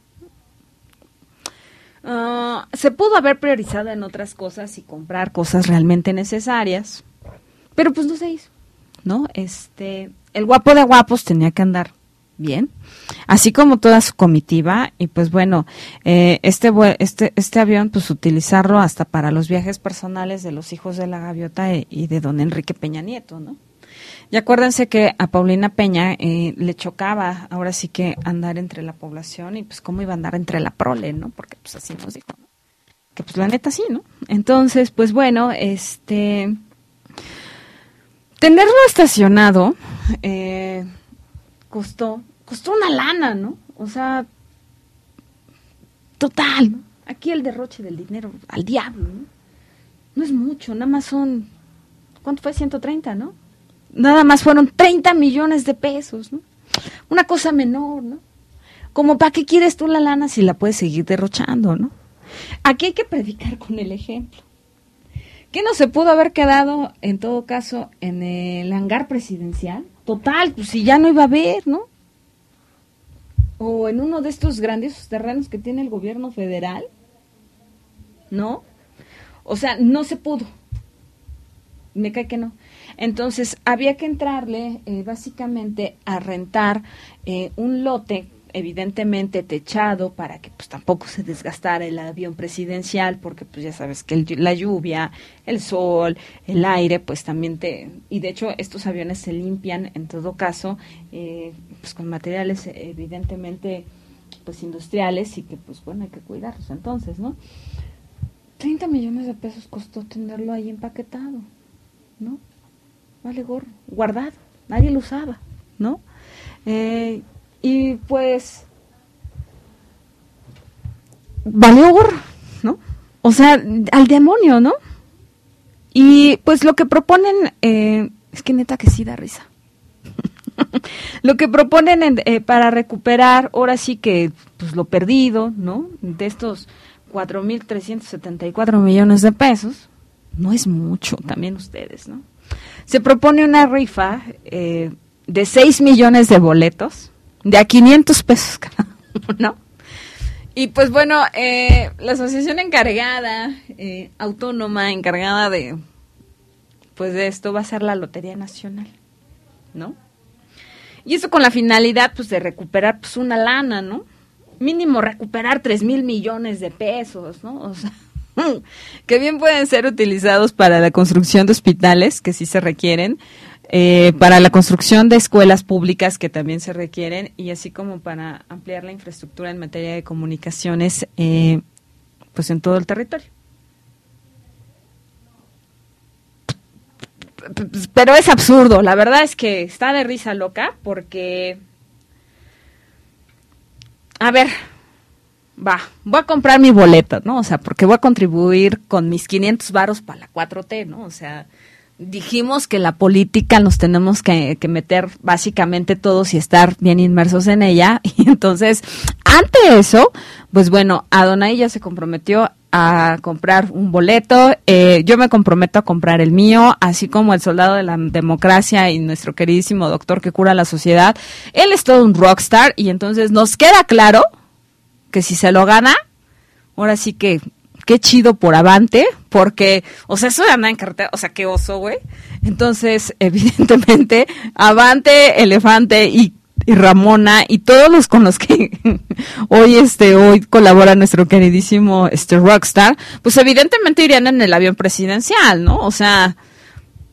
Ah, se pudo haber priorizado en otras cosas y comprar cosas realmente necesarias, pero pues no se hizo, ¿no? Este, el guapo de guapos tenía que andar bien, así como toda su comitiva y pues bueno, eh, este, este, este avión pues utilizarlo hasta para los viajes personales de los hijos de la gaviota y, y de don Enrique Peña Nieto, ¿no? Y acuérdense que a Paulina Peña eh, le chocaba ahora sí que andar entre la población y pues cómo iba a andar entre la prole, ¿no? Porque pues así nos dijo. Que pues la neta sí, ¿no? Entonces, pues bueno, este... Tenerlo estacionado eh, costó, costó una lana, ¿no? O sea, total, ¿no? Aquí el derroche del dinero al diablo, ¿no? No es mucho, nada más son, ¿cuánto fue? 130, ¿no? nada más fueron 30 millones de pesos, ¿no? Una cosa menor, ¿no? Como para qué quieres tú la lana si la puedes seguir derrochando, ¿no? Aquí hay que predicar con el ejemplo. ¿Qué no se pudo haber quedado, en todo caso, en el hangar presidencial? Total, pues si ya no iba a haber, ¿no? O en uno de estos grandiosos terrenos que tiene el gobierno federal, ¿no? O sea, no se pudo. Me cae que no. Entonces, había que entrarle eh, básicamente a rentar eh, un lote evidentemente techado para que pues tampoco se desgastara el avión presidencial porque pues ya sabes que la lluvia, el sol, el aire pues también te y de hecho estos aviones se limpian en todo caso eh, pues con materiales evidentemente pues industriales y que pues bueno hay que cuidarlos entonces, ¿no? 30 millones de pesos costó tenerlo ahí empaquetado, ¿no? vale gorro, guardado, nadie lo usaba, ¿no? Eh, y pues valió gorro, ¿no? O sea, al demonio, ¿no? Y pues lo que proponen, eh, es que neta que sí da risa. lo que proponen eh, para recuperar, ahora sí que, pues lo perdido, ¿no? De estos 4.374 millones de pesos, no es mucho, también ustedes, ¿no? se propone una rifa eh, de 6 millones de boletos, de a 500 pesos cada uno. Y pues bueno, eh, la asociación encargada, eh, autónoma, encargada de, pues de esto va a ser la Lotería Nacional, ¿no? Y eso con la finalidad, pues, de recuperar, pues, una lana, ¿no? Mínimo recuperar 3 mil millones de pesos, ¿no? O sea, que bien pueden ser utilizados para la construcción de hospitales, que sí se requieren, eh, para la construcción de escuelas públicas, que también se requieren, y así como para ampliar la infraestructura en materia de comunicaciones, eh, pues en todo el territorio. Pero es absurdo, la verdad es que está de risa loca, porque... A ver, va, voy a comprar mi boleto, ¿no? O sea, porque voy a contribuir con mis 500 varos para la 4T, ¿no? O sea, dijimos que la política nos tenemos que, meter básicamente todos y estar bien inmersos en ella. Y entonces, ante eso, pues bueno, Adonai ya se comprometió a comprar un boleto. Eh, yo me comprometo a comprar el mío, así como el soldado de la democracia y nuestro queridísimo doctor que cura la sociedad. Él es todo un rockstar y entonces nos queda claro que si se lo gana, ahora sí que qué chido por Avante, porque, o sea, eso de andar en carretera, o sea, qué oso, güey. Entonces, evidentemente, Avante, Elefante y, Ramona y todos los con los que hoy este hoy colabora nuestro queridísimo este rockstar, pues evidentemente irían en el avión presidencial, ¿no? O sea,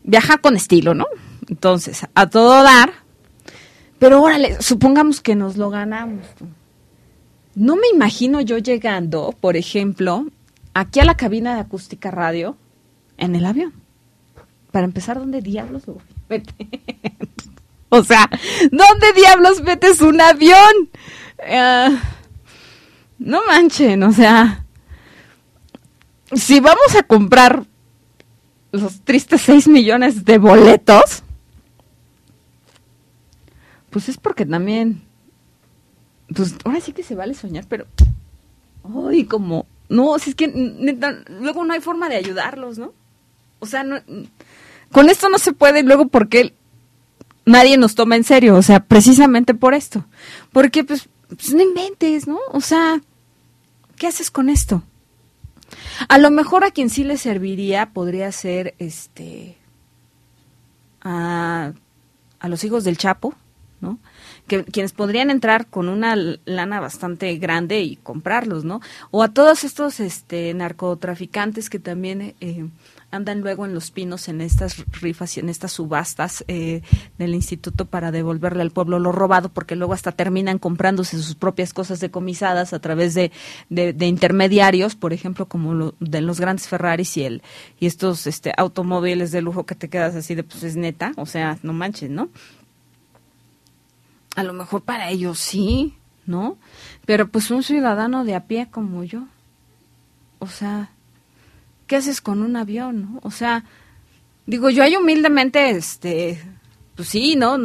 viaja con estilo, ¿no? Entonces, a todo dar. Pero órale, supongamos que nos lo ganamos no me imagino yo llegando, por ejemplo, aquí a la cabina de acústica radio En el avión. Para empezar, ¿dónde diablos lo mete? o sea, ¿dónde diablos metes un avión? Eh, no manchen, o sea, si vamos a comprar los tristes 6 millones de boletos, pues es porque también, pues ahora sí que se vale soñar, pero, ay, como, no, si es que luego no hay forma de ayudarlos, ¿no? O sea, no, con esto no se puede, luego porque nadie nos toma en serio, o sea, precisamente por esto. Porque, pues, pues no inventes, ¿no? O sea, ¿qué haces con esto? A lo mejor a quien sí le serviría podría ser, este, a, a los hijos del Chapo, ¿no? Que, quienes podrían entrar con una lana bastante grande y comprarlos, ¿no? O a todos estos este, narcotraficantes que también eh, andan luego en los pinos en estas rifas y en estas subastas eh, del instituto para devolverle al pueblo lo robado, porque luego hasta terminan comprándose sus propias cosas decomisadas a través de, de, intermediarios, por ejemplo, como lo, de los grandes Ferraris y el y estos este automóviles de lujo que te quedas así de pues es neta, o sea, no manches, ¿no? A lo mejor para ellos sí, ¿no? Pero pues un ciudadano de a pie como yo, o sea, ¿qué haces con un avión? O sea, digo, yo ahí humildemente, este, pues sí, ¿no?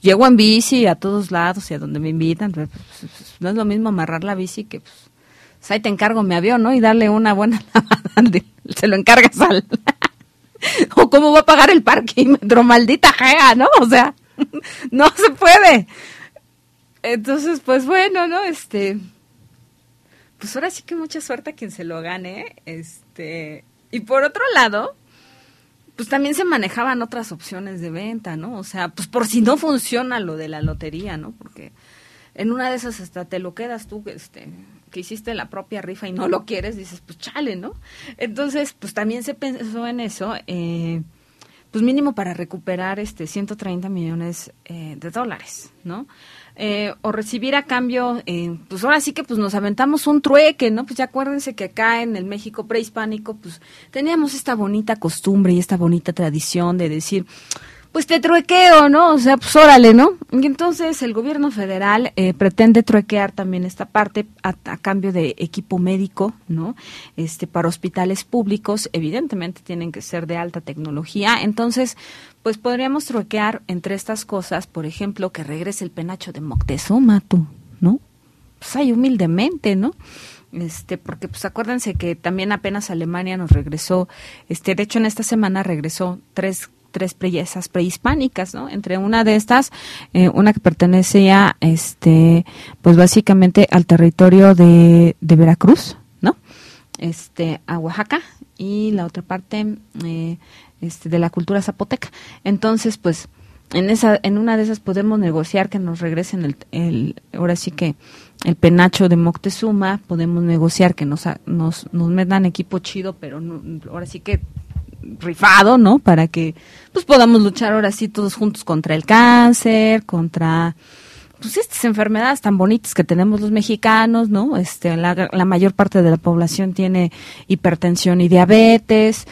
Llego en bici a todos lados y a donde me invitan, pues, pues, pues, no es lo mismo amarrar la bici que, pues, ahí te encargo mi avión, ¿no? Y darle una buena lavada, se lo encargas al... o cómo va a pagar el parquímetro, maldita jea, ¿no? O sea, no se puede. Entonces, pues bueno, ¿no? Este, pues ahora sí que mucha suerte a quien se lo gane. Este, y por otro lado, pues también se manejaban otras opciones de venta, ¿no? O sea, pues por si no funciona lo de la lotería, ¿no? Porque en una de esas hasta te lo quedas tú, este, que hiciste la propia rifa y no lo quieres, dices, pues chale, ¿no? Entonces, pues también se pensó en eso, eh, pues mínimo para recuperar este 130 millones eh, de dólares, ¿no? Eh, o recibir a cambio, eh, pues ahora sí que pues nos aventamos un trueque, ¿no? Pues ya acuérdense que acá en el México prehispánico, pues teníamos esta bonita costumbre y esta bonita tradición de decir, pues te truequeo, ¿no? O sea, pues órale, ¿no? Y entonces el gobierno federal eh, pretende truequear también esta parte a, cambio de equipo médico, ¿no? Este, para hospitales públicos, evidentemente tienen que ser de alta tecnología. Entonces, pues podríamos truequear entre estas cosas, por ejemplo, que regrese el penacho de Moctezuma, tú, ¿no? Pues ahí humildemente, ¿no? este porque pues acuérdense que también apenas Alemania nos regresó este de hecho en esta semana regresó tres tres bellezas prehispánicas, ¿no? Entre una de estas, eh, una que pertenecía, este, pues básicamente al territorio de, de Veracruz, ¿no? Este, a Oaxaca y la otra parte, eh, este, de la cultura zapoteca. Entonces, pues, en esa, en una de esas podemos negociar que nos regresen el, el ahora sí que el penacho de Moctezuma, podemos negociar que nos, nos, nos metan equipo chido, pero ahora sí que rifado, ¿no? Para que pues podamos luchar ahora sí todos juntos contra el cáncer, contra pues estas enfermedades tan bonitas que tenemos los mexicanos, ¿no? Este, la, la mayor parte de la población tiene hipertensión y diabetes,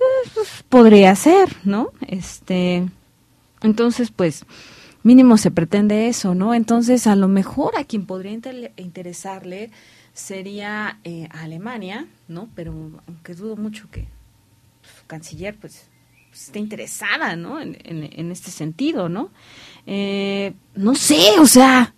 eh, pues, podría ser, ¿no? Este, entonces, pues, mínimo se pretende eso, ¿no? Entonces, a lo mejor a quien podría interesarle sería eh, Alemania, ¿no? Pero aunque dudo mucho que canciller pues, pues, esté interesada, ¿no? En, en, este sentido, ¿no? Eh, no sé, o sea,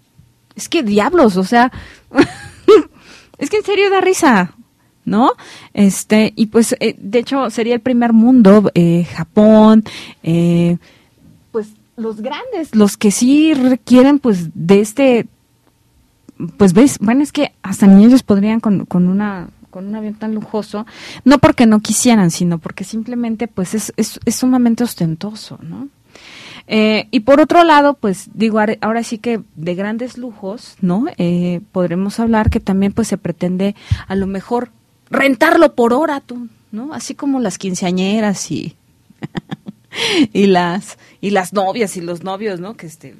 es que diablos, o sea, es que en serio da risa, ¿no? Este, y pues, eh, de hecho, sería el primer mundo, eh, Japón, pues los grandes, los que sí requieren, pues, de este, pues ves, bueno, es que hasta ni ellos podrían con, con una con un avión tan lujoso, no porque no quisieran, sino porque simplemente pues es, es, sumamente ostentoso, ¿no? Eh, y por otro lado, pues digo, ahora sí que de grandes lujos, ¿no? Eh, podremos hablar que también pues se pretende a lo mejor rentarlo por hora, tú, ¿no? Así como las quinceañeras y, y las y las novias y los novios, ¿no? Que este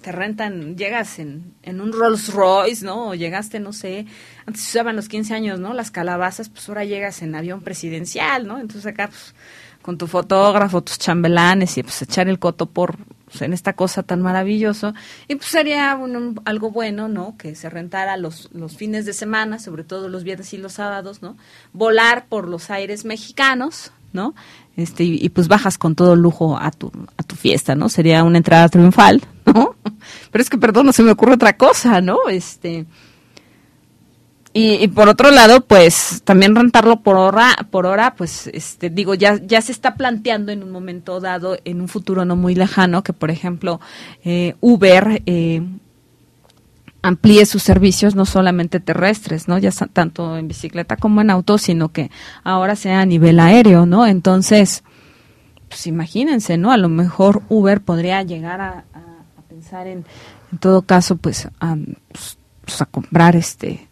te rentan, llegas en, en un Rolls Royce, ¿no? O llegaste, no sé, antes usaban los 15 años, ¿no? Las calabazas, pues ahora llegas en avión presidencial, ¿no? Entonces acá, pues, con tu fotógrafo, tus chambelanes y pues echar el coto por pues, en esta cosa tan maravilloso y pues sería algo bueno, ¿no? Que se rentara los, los fines de semana, sobre todo los viernes y los sábados, ¿no? Volar por los aires mexicanos, ¿no? Este, y, pues bajas con todo lujo a tu, a tu fiesta, ¿no? Sería una entrada triunfal, ¿no? Pero es que, perdón, no se me ocurre otra cosa, ¿no? Este, y, por otro lado, pues también rentarlo por hora, por hora, pues este, digo, ya, ya se está planteando en un momento dado, en un futuro no muy lejano, que por ejemplo eh, Uber eh, amplíe sus servicios no solamente terrestres, ¿no? Ya tanto en bicicleta como en auto, sino que ahora sea a nivel aéreo, ¿no? Entonces, pues imagínense, ¿no? A lo mejor Uber podría llegar a, pensar en, en todo caso, pues a, pues, pues, a comprar este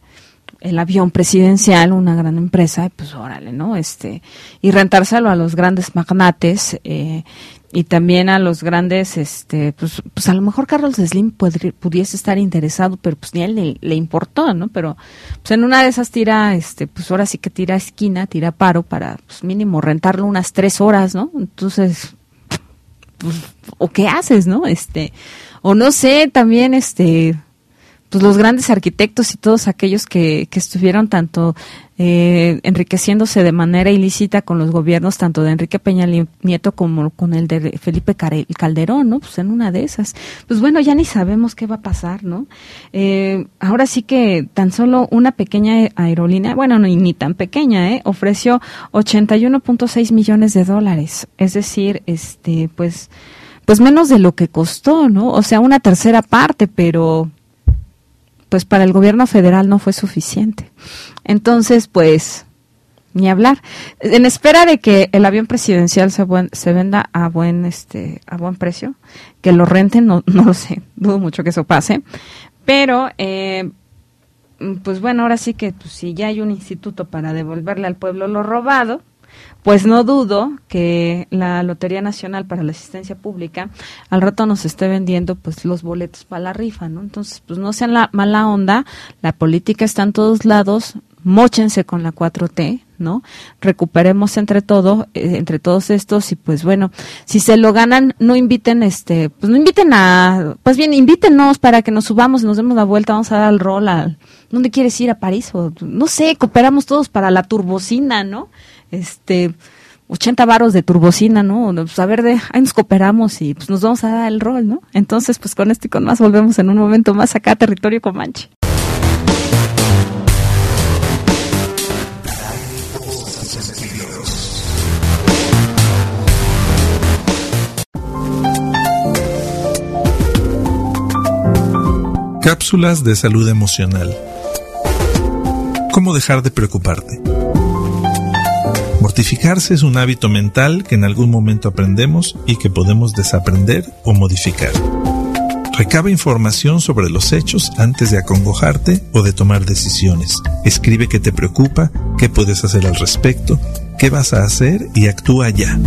el avión presidencial, una gran empresa, pues órale, ¿no? Este, y rentárselo a los grandes magnates, eh, y también a los grandes, este, pues, pues a lo mejor Carlos Slim pudiese estar interesado, pero pues ni a él le, importó, ¿no? Pero pues en una de esas tira, este, pues ahora sí que tira esquina, tira paro para, pues mínimo rentarlo unas tres horas, ¿no? Entonces, pues, o qué haces, ¿no? Este, o no sé, también, este, pues los grandes arquitectos y todos aquellos que, que estuvieron tanto eh, enriqueciéndose de manera ilícita con los gobiernos tanto de Enrique Peña Nieto como con el de Felipe Calderón, ¿no? Pues en una de esas. Pues bueno, ya ni sabemos qué va a pasar, ¿no? Eh, ahora sí que tan solo una pequeña aerolínea, bueno, ni, ni tan pequeña, ¿eh? Ofreció 81.6 millones de dólares. Es decir, este, pues, pues menos de lo que costó, ¿no? O sea, una tercera parte, pero pues para el gobierno federal no fue suficiente. Entonces, pues, ni hablar. En espera de que el avión presidencial se, se venda a buen, este, a buen precio, que lo renten, no, no lo sé, dudo mucho que eso pase, pero, eh, pues bueno, ahora sí que pues, si ya hay un instituto para devolverle al pueblo lo robado, pues no dudo que la Lotería Nacional para la Asistencia Pública al rato nos esté vendiendo pues los boletos para la rifa, ¿no? Entonces, pues no sean la mala onda, la política está en todos lados, mochense con la 4T, ¿no? Recuperemos entre todo, eh, entre todos estos y pues bueno, si se lo ganan, no inviten este, pues no inviten a, pues bien, invítenos para que nos subamos nos demos la vuelta, vamos a dar el rol al, ¿dónde quieres ir a París? O no sé, cooperamos todos para la turbocina, ¿no? Este 80 varos de turbocina, ¿no? Pues a ver, ahí nos cooperamos y pues nos vamos a dar el rol, ¿no? Entonces, pues con esto y con más volvemos en un momento más acá a Territorio Comanche. Cápsulas de salud emocional. ¿Cómo dejar de preocuparte? Mortificarse es un hábito mental que en algún momento aprendemos y que podemos desaprender o modificar. Recaba información sobre los hechos antes de acongojarte o de tomar decisiones. Escribe qué te preocupa, qué puedes hacer al respecto, qué vas a hacer y actúa ya.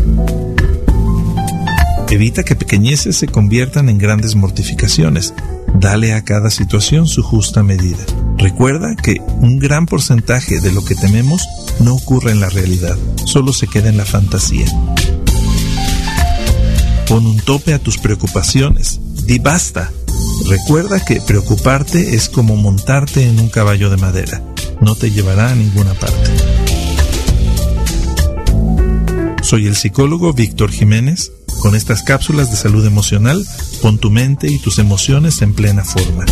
Evita que pequeñeces se conviertan en grandes mortificaciones. Dale a cada situación su justa medida. Recuerda que un gran porcentaje de lo que tememos no ocurre en la realidad, solo se queda en la fantasía. Pon un tope a tus preocupaciones. Di basta. Recuerda que preocuparte es como montarte en un caballo de madera. No te llevará a ninguna parte. Soy el psicólogo Víctor Jiménez con estas cápsulas de salud emocional, pon tu mente y tus emociones en plena forma.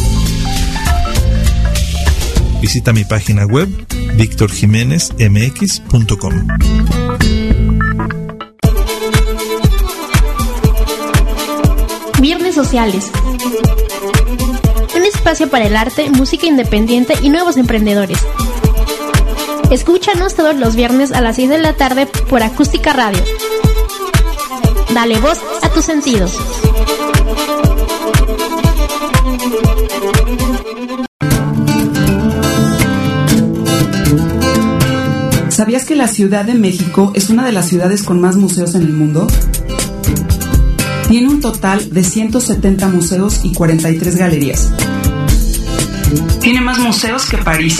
Visita mi página web victorjiménezmx.com. Viernes Sociales. Un espacio para el arte, música independiente y nuevos emprendedores. Escúchanos todos los viernes a las 6 de la tarde por Acústica Radio Dale voz a tus sentidos. ¿Sabías que la Ciudad de México es una de las ciudades con más museos en el mundo? Tiene un total de 170 museos y 43 galerías. Tiene más museos que París.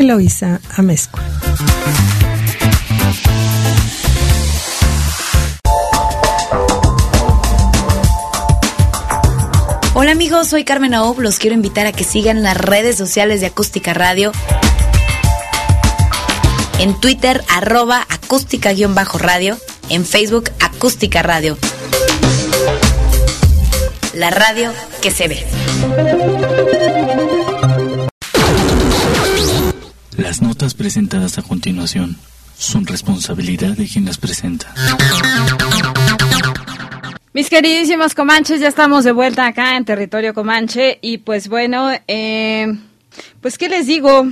Eloisa Amesco. Hola amigos, soy Carmen Aob, los quiero invitar a que sigan las redes sociales de Acústica Radio. En Twitter, arroba acústica-radio. En Facebook, acústica radio. La radio que se ve. Las notas presentadas a continuación son responsabilidad de quien las presenta. Mis queridísimos comanches, ya estamos de vuelta acá en territorio comanche y pues bueno, eh, pues qué les digo,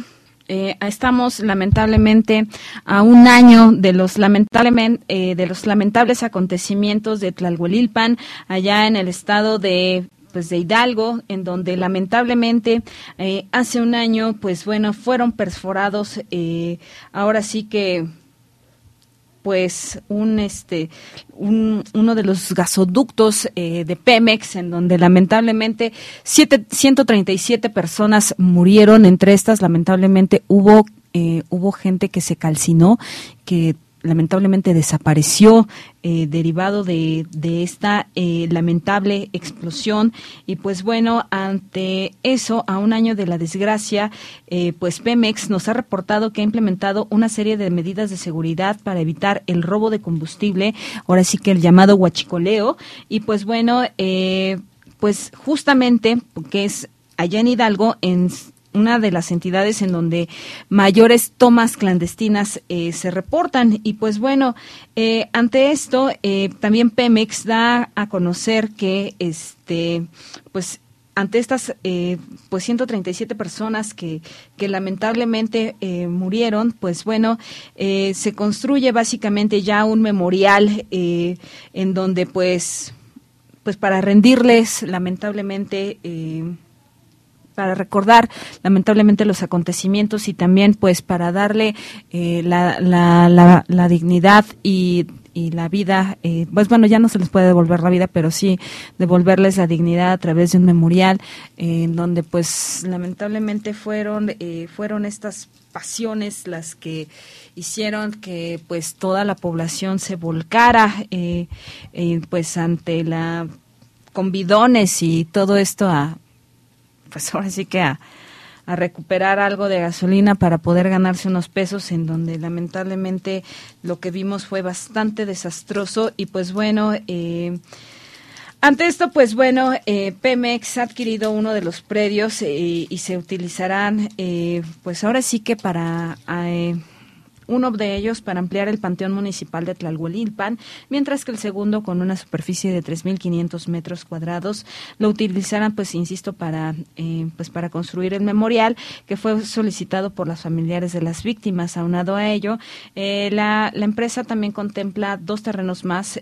eh, estamos lamentablemente a un año de los lamentablemente eh, de los lamentables acontecimientos de Tlalhuelilpan allá en el estado de pues de Hidalgo, en donde lamentablemente eh, hace un año, pues bueno, fueron perforados, eh, ahora sí que pues un este un, uno de los gasoductos eh, de Pemex en donde lamentablemente siete, 137 personas murieron. Entre estas lamentablemente hubo hubo gente que se calcinó que lamentablemente desapareció eh, derivado de, de esta eh, lamentable explosión. Y pues bueno ante eso a un año de la desgracia eh, pues Pemex nos ha reportado que ha implementado una serie de medidas de seguridad para evitar el robo de combustible ahora sí que el llamado huachicoleo. Y pues bueno pues justamente porque es allá en Hidalgo en una de las entidades en donde mayores tomas clandestinas eh, se reportan. Y pues bueno, eh, ante esto, eh, también Pemex da a conocer que este, pues ante estas pues 137 personas que, que lamentablemente murieron, pues bueno, se construye básicamente ya un memorial en donde pues pues para rendirles lamentablemente para recordar lamentablemente los acontecimientos y también pues para darle eh, la, la, la, dignidad y, y la vida, eh, pues bueno, ya no se les puede devolver la vida, pero sí devolverles la dignidad a través de un memorial en donde pues lamentablemente fueron, eh, fueron estas pasiones las que hicieron que pues toda la población se volcara pues ante la con bidones y todo esto a pues ahora sí que a, recuperar algo de gasolina para poder ganarse unos pesos en donde lamentablemente lo que vimos fue bastante desastroso. Y pues bueno eh, ante esto, pues bueno, eh, Pemex ha adquirido uno de los predios eh, y se utilizarán, pues ahora sí que para uno de ellos para ampliar el Panteón Municipal de Tlalhuelilpan, mientras que el segundo, con una superficie de 3.500 metros cuadrados, lo utilizarán, pues insisto, para, eh, pues para construir el memorial que fue solicitado por las familiares de las víctimas. Aunado a ello, eh, la, la, empresa también contempla dos terrenos más.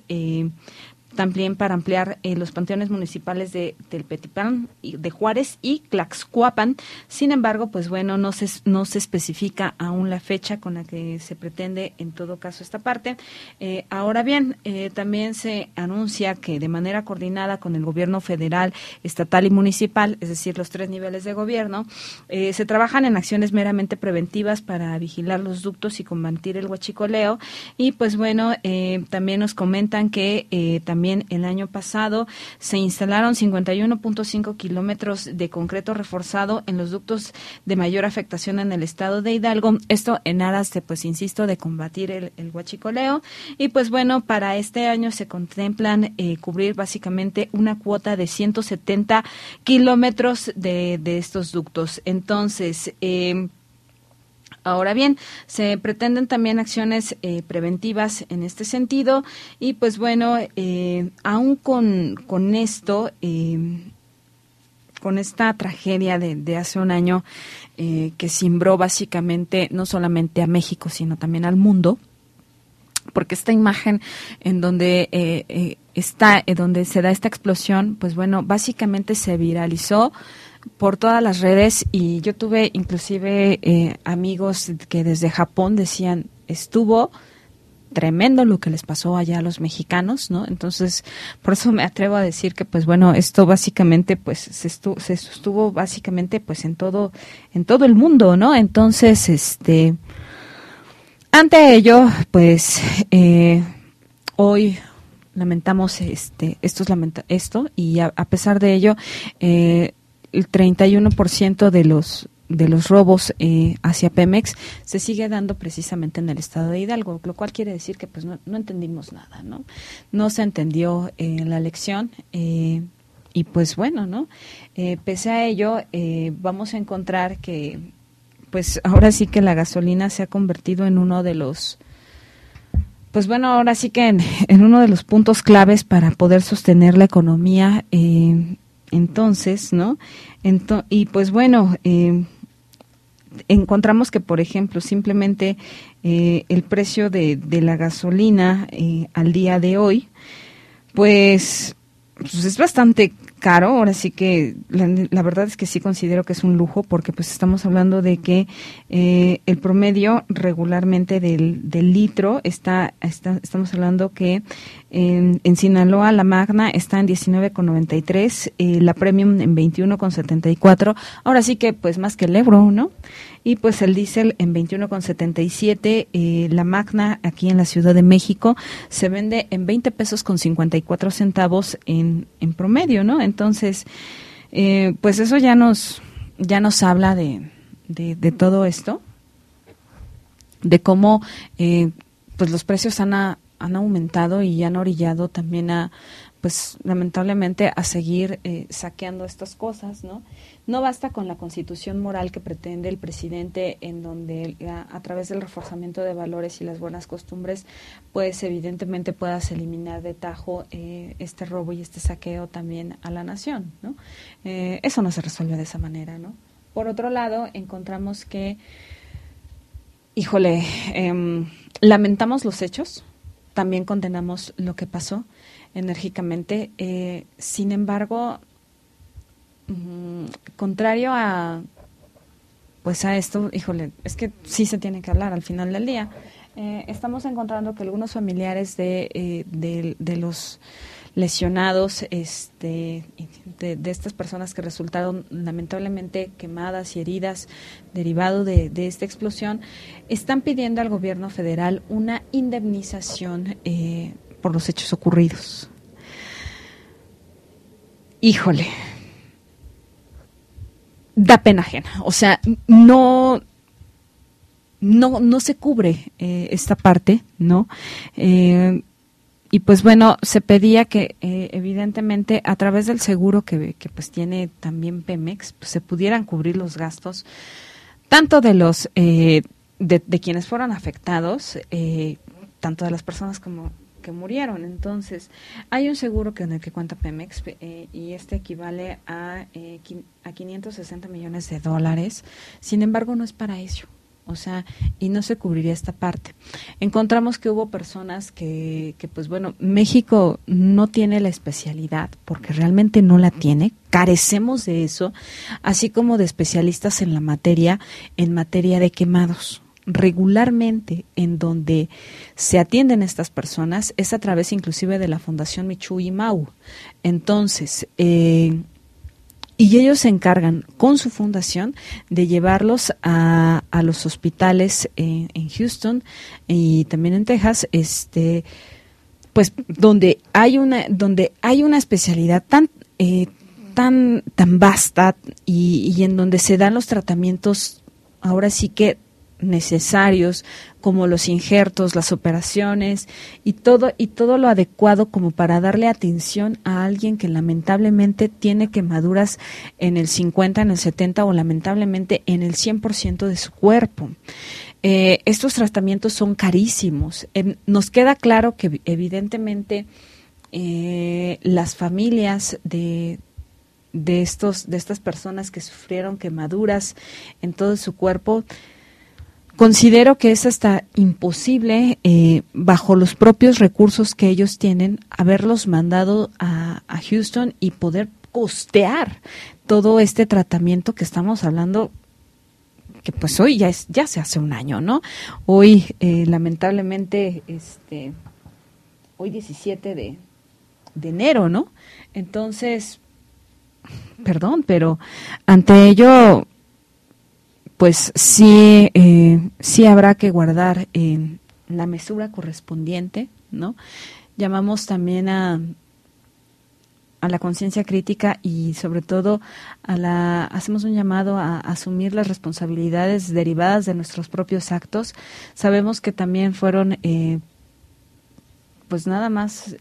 También para ampliar eh, los panteones municipales de Telpetipán, de Juárez y Tlaxcuapan. Sin embargo, pues bueno, no se, no se especifica aún la fecha con la que se pretende en todo caso esta parte. Eh, ahora bien, eh, también se anuncia que de manera coordinada con el gobierno federal, estatal y municipal, es decir, los tres niveles de gobierno, se trabajan en acciones meramente preventivas para vigilar los ductos y combatir el huachicoleo. Y pues bueno, también nos comentan que también el año pasado se instalaron 51.5 kilómetros de concreto reforzado en los ductos de mayor afectación en el estado de Hidalgo. Esto en aras de, pues, insisto, de combatir el, el huachicoleo. Y pues bueno, para este año se contemplan eh, cubrir básicamente una cuota de 170 kilómetros de, estos ductos. Entonces, eh, Ahora bien, se pretenden también acciones eh, preventivas en este sentido. Y pues bueno, eh, aún con, con esto, eh, con esta tragedia de, hace un año que cimbró básicamente no solamente a México, sino también al mundo, porque esta imagen en donde está, donde se da esta explosión, pues bueno, básicamente se viralizó por todas las redes y yo tuve inclusive eh, amigos que desde Japón decían estuvo tremendo lo que les pasó allá a los mexicanos, ¿no? Entonces, por eso me atrevo a decir que, pues bueno, esto básicamente, pues, se estuvo, se sostuvo básicamente, pues, en todo, en todo el mundo, ¿no? Entonces, este, ante ello, pues, eh, hoy lamentamos, este, esto es lamenta esto y a, a pesar de ello, eh, el 31% de los de los robos eh, hacia Pemex se sigue dando precisamente en el estado de Hidalgo, lo cual quiere decir que pues no, entendimos nada, ¿no? No se entendió eh, la lección eh, y pues bueno, ¿no? pese a ello vamos a encontrar que pues ahora sí que la gasolina se ha convertido en uno de los pues bueno, ahora sí que en, en uno de los puntos claves para poder sostener la economía entonces, ¿no? y pues bueno, eh, encontramos que, por ejemplo, simplemente eh, el precio de, de la gasolina eh, al día de hoy, pues, pues es bastante caro, ahora sí que la, verdad es que sí considero que es un lujo porque pues estamos hablando de que eh, el promedio regularmente del, litro está, está, estamos hablando que en, en, Sinaloa la Magna está en 19,93, eh, la Premium en 21,74, ahora sí que pues más que el euro, ¿no? Y pues el diésel en 21,77. Eh, la Magna aquí en la Ciudad de México se vende en 20 pesos con 54 centavos en, en promedio, ¿no? Entonces, eh, pues eso ya nos, ya nos habla de, de, todo esto, de cómo eh, pues los precios han, han aumentado y han orillado también a pues lamentablemente a seguir eh, saqueando estas cosas, ¿no? No basta con la constitución moral que pretende el presidente, en donde a, través del reforzamiento de valores y las buenas costumbres, pues evidentemente puedas eliminar de tajo eh, este robo y este saqueo también a la nación, ¿no? Eh, eso no se resuelve de esa manera, ¿no? Por otro lado, encontramos que, híjole, em, lamentamos los hechos, también condenamos lo que pasó enérgicamente, eh, sin embargo, Mm, contrario a pues a esto, híjole, es que sí se tiene que hablar al final del día. Eh, estamos encontrando que algunos familiares de, eh, de, los lesionados, este, de, estas personas que resultaron lamentablemente quemadas y heridas derivado de, de esta explosión, están pidiendo al gobierno federal una indemnización por los hechos ocurridos. Híjole, da pena ajena. O sea, no, no, no se cubre eh, esta parte, ¿no? Eh, y pues bueno, se pedía que eh, evidentemente a través del seguro que, que pues tiene también Pemex, pues, se pudieran cubrir los gastos tanto de los de, de, quienes fueron afectados, tanto de las personas como que murieron. Entonces, hay un seguro que en el que cuenta Pemex eh, y este equivale a, eh, a 560 millones de dólares. Sin embargo, no es para eso. O sea, y no se cubriría esta parte. Encontramos que hubo personas que, que, pues bueno, México no tiene la especialidad, porque realmente no la tiene, carecemos de eso, así como de especialistas en la materia, en materia de quemados regularmente en donde se atienden estas personas es a través inclusive de la Fundación Michu y Mau. Entonces, eh, y ellos se encargan con su fundación de llevarlos a, a los hospitales en, en, Houston y también en Texas, este, pues donde hay una, donde hay una especialidad tan, eh, tan, tan vasta y, y en donde se dan los tratamientos ahora sí que necesarios como los injertos, las operaciones y todo y todo lo adecuado como para darle atención a alguien que lamentablemente tiene quemaduras en el 50, en el 70 o lamentablemente en el 100% de su cuerpo. Eh, estos tratamientos son carísimos. Eh, nos queda claro que evidentemente eh, las familias de, de estos de estas personas que sufrieron quemaduras en todo su cuerpo Considero que es hasta imposible, eh, bajo los propios recursos que ellos tienen, haberlos mandado a, Houston y poder costear todo este tratamiento que estamos hablando que pues hoy ya es ya se hace un año, ¿no? Hoy eh, lamentablemente este hoy 17 de, de enero, ¿no? Entonces, perdón, pero ante ello pues sí, eh, sí habrá que guardar eh, la mesura correspondiente, ¿no? Llamamos también a, a la conciencia crítica y sobre todo a la hacemos un llamado a, asumir las responsabilidades derivadas de nuestros propios actos. Sabemos que también fueron, eh, pues nada más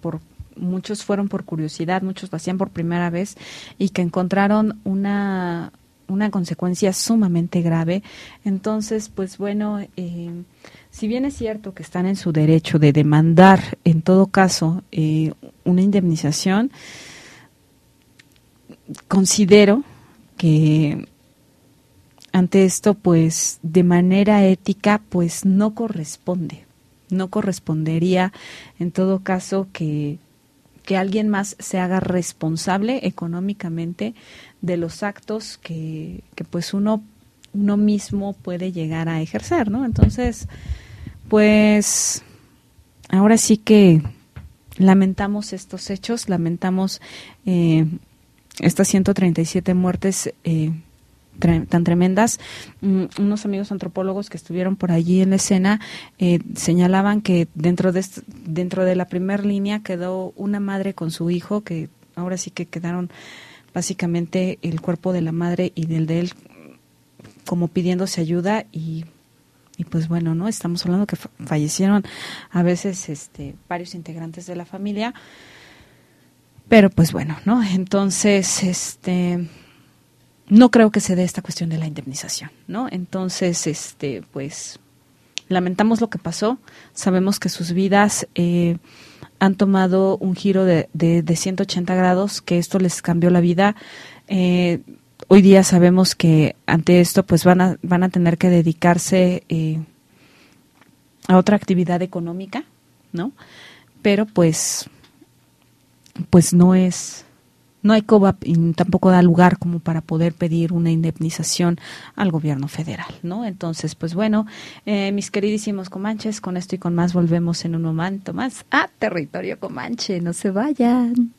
por muchos fueron por curiosidad, muchos lo hacían por primera vez y que encontraron una una consecuencia sumamente grave. Entonces, pues bueno, eh, si bien es cierto que están en su derecho de demandar, en todo caso, eh, una indemnización, considero que ante esto, pues de manera ética, pues no corresponde. No correspondería, en todo caso, que, que alguien más se haga responsable económicamente de los actos que, que pues uno, uno mismo puede llegar a ejercer, ¿no? Entonces, pues ahora sí que lamentamos estos hechos, lamentamos eh, estas 137 muertes eh, tan tremendas. Mm, unos amigos antropólogos que estuvieron por allí en la escena eh, señalaban que dentro de, dentro de la primera línea quedó una madre con su hijo, que ahora sí que quedaron básicamente el cuerpo de la madre y del de él como pidiéndose ayuda y, y pues bueno, ¿no? Estamos hablando que fallecieron a veces este varios integrantes de la familia. Pero pues bueno, ¿no? Entonces, este no creo que se dé esta cuestión de la indemnización, ¿no? Entonces, este, pues lamentamos lo que pasó, sabemos que sus vidas eh, han tomado un giro de, de, 180 grados, que esto les cambió la vida. Eh, hoy día sabemos que ante esto pues van a, van a tener que dedicarse eh, a otra actividad económica, ¿no? Pero pues, pues no es no hay COVAP y tampoco da lugar como para poder pedir una indemnización al gobierno federal, ¿no? Entonces, pues bueno, eh, mis queridísimos comanches, con esto y con más volvemos en un momento más a Territorio Comanche. No se vayan.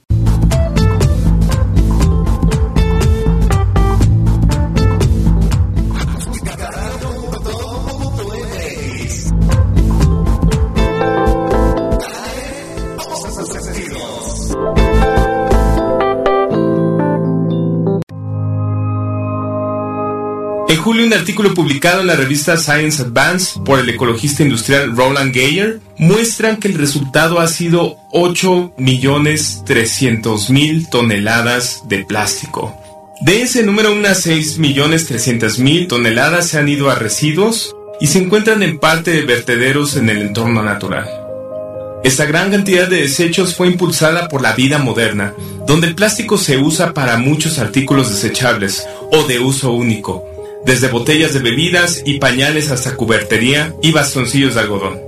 En julio, un artículo publicado en la revista Science Advance por el ecologista industrial Roland Geyer muestran que el resultado ha sido 8.300.000 toneladas de plástico. De ese número, unas 6.300.000 toneladas se han ido a residuos y se encuentran en parte de vertederos en el entorno natural. Esta gran cantidad de desechos fue impulsada por la vida moderna, donde el plástico se usa para muchos artículos desechables o de uso único, desde botellas de bebidas y pañales hasta cubertería y bastoncillos de algodón.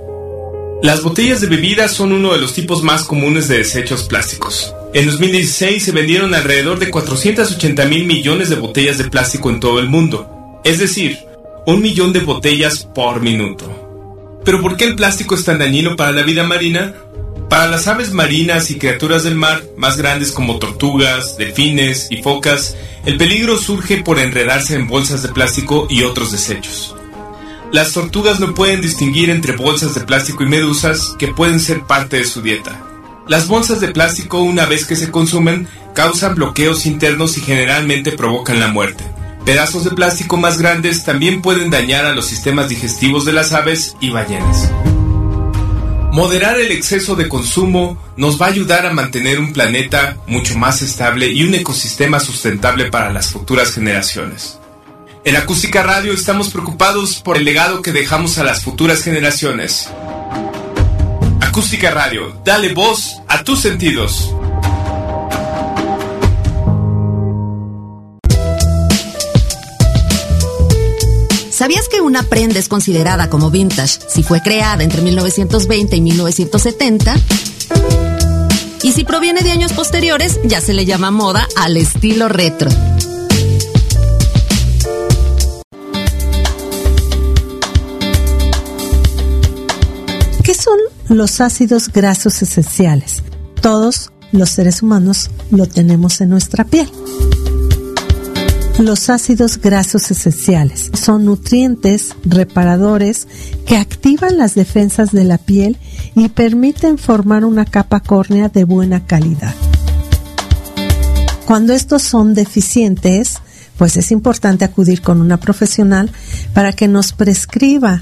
Las botellas de bebidas son uno de los tipos más comunes de desechos plásticos. En 2016 se vendieron alrededor de 480 mil millones de botellas de plástico en todo el mundo, es decir, un millón de botellas por minuto. Pero ¿por qué el plástico es tan dañino para la vida marina? Para las aves marinas y criaturas del mar, más grandes como tortugas, delfines y focas, el peligro surge por enredarse en bolsas de plástico y otros desechos. Las tortugas no pueden distinguir entre bolsas de plástico y medusas que pueden ser parte de su dieta. Las bolsas de plástico, una vez que se consumen, causan bloqueos internos y generalmente provocan la muerte. Pedazos de plástico más grandes también pueden dañar a los sistemas digestivos de las aves y ballenas. Moderar el exceso de consumo nos va a ayudar a mantener un planeta mucho más estable y un ecosistema sustentable para las futuras generaciones. En Acústica Radio estamos preocupados por el legado que dejamos a las futuras generaciones. Acústica Radio, dale voz a tus sentidos. ¿Sabías que una prenda es considerada como vintage si fue creada entre 1920 y 1970? Y si proviene de años posteriores, ya se le llama moda al estilo retro. ¿Qué son los ácidos grasos esenciales? Todos los seres humanos lo tenemos en nuestra piel. Los ácidos grasos esenciales son nutrientes reparadores que activan las defensas de la piel y permiten formar una capa córnea de buena calidad. Cuando estos son deficientes, pues es importante acudir con una profesional para que nos prescriba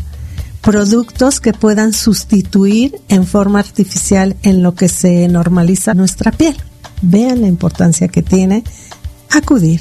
productos que puedan sustituir en forma artificial en lo que se normaliza nuestra piel. Vean la importancia que tiene acudir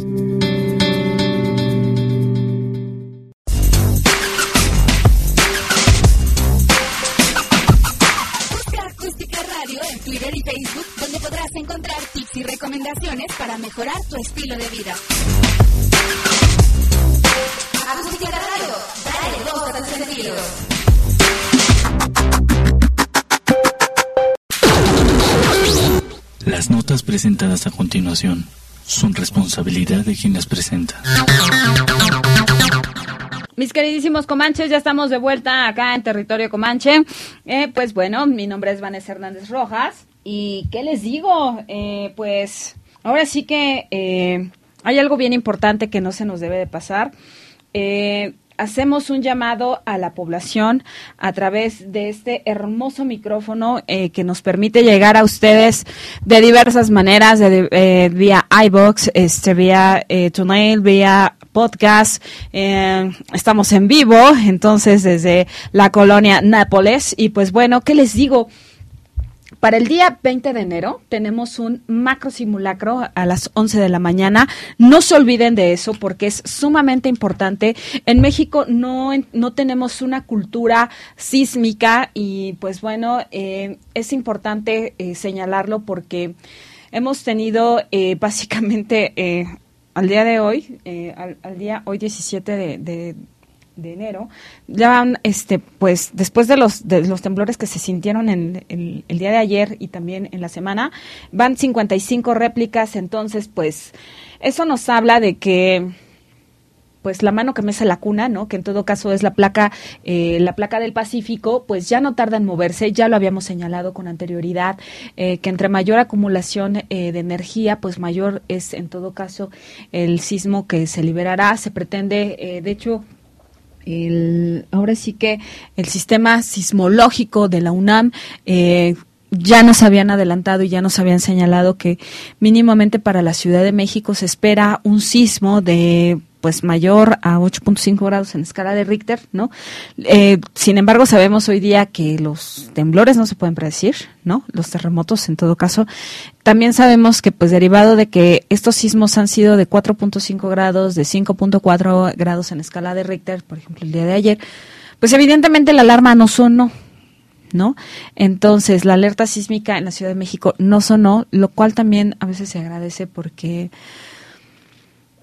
Recomendaciones para mejorar tu estilo de vida. Acústica Radio, dale voz a tus sentidos. Las notas presentadas a continuación son responsabilidad de quien las presenta. Mis queridísimos comanches, ya estamos de vuelta acá en territorio comanche. Eh, pues bueno, mi nombre es Vanessa Hernández Rojas. ¿Y qué les digo? Eh, pues ahora sí que eh, hay algo bien importante que no se nos debe de pasar. Eh, hacemos un llamado a la población a través de este hermoso micrófono que nos permite llegar a ustedes de diversas maneras, de, vía iBox, este, vía Tunail, vía podcast. estamos en vivo, entonces desde la colonia Nápoles. Y pues bueno, ¿qué les digo? Para el día 20 de enero tenemos un macro simulacro a las 11 de la mañana. No se olviden de eso porque es sumamente importante. En México no, no tenemos una cultura sísmica y pues bueno, eh, es importante eh, señalarlo porque hemos tenido eh, básicamente al día de hoy, al, día hoy 17 de de enero, ya este, pues, después de los, de los temblores que se sintieron en el, día de ayer y también en la semana, van 55 réplicas, entonces, pues, eso nos habla de que, pues, la mano que mece la cuna, ¿no? Que en todo caso es la placa, eh, la placa del Pacífico, pues ya no tarda en moverse, ya lo habíamos señalado con anterioridad, eh, que entre mayor acumulación eh, de energía, pues mayor es en todo caso el sismo que se liberará, se pretende, de hecho, el, ahora sí que el sistema sismológico de la UNAM eh, ya nos habían adelantado y ya nos habían señalado que mínimamente para la Ciudad de México se espera un sismo de pues mayor a 8.5 grados en escala de Richter, ¿no? Eh, sin embargo, sabemos hoy día que los temblores no se pueden predecir, ¿no? Los terremotos, en todo caso. También sabemos que, pues, derivado de que estos sismos han sido de 4.5 grados, de 5.4 grados en escala de Richter, por ejemplo, el día de ayer, pues evidentemente la alarma no sonó, ¿no? Entonces, la alerta sísmica en la Ciudad de México no sonó, lo cual también a veces se agradece porque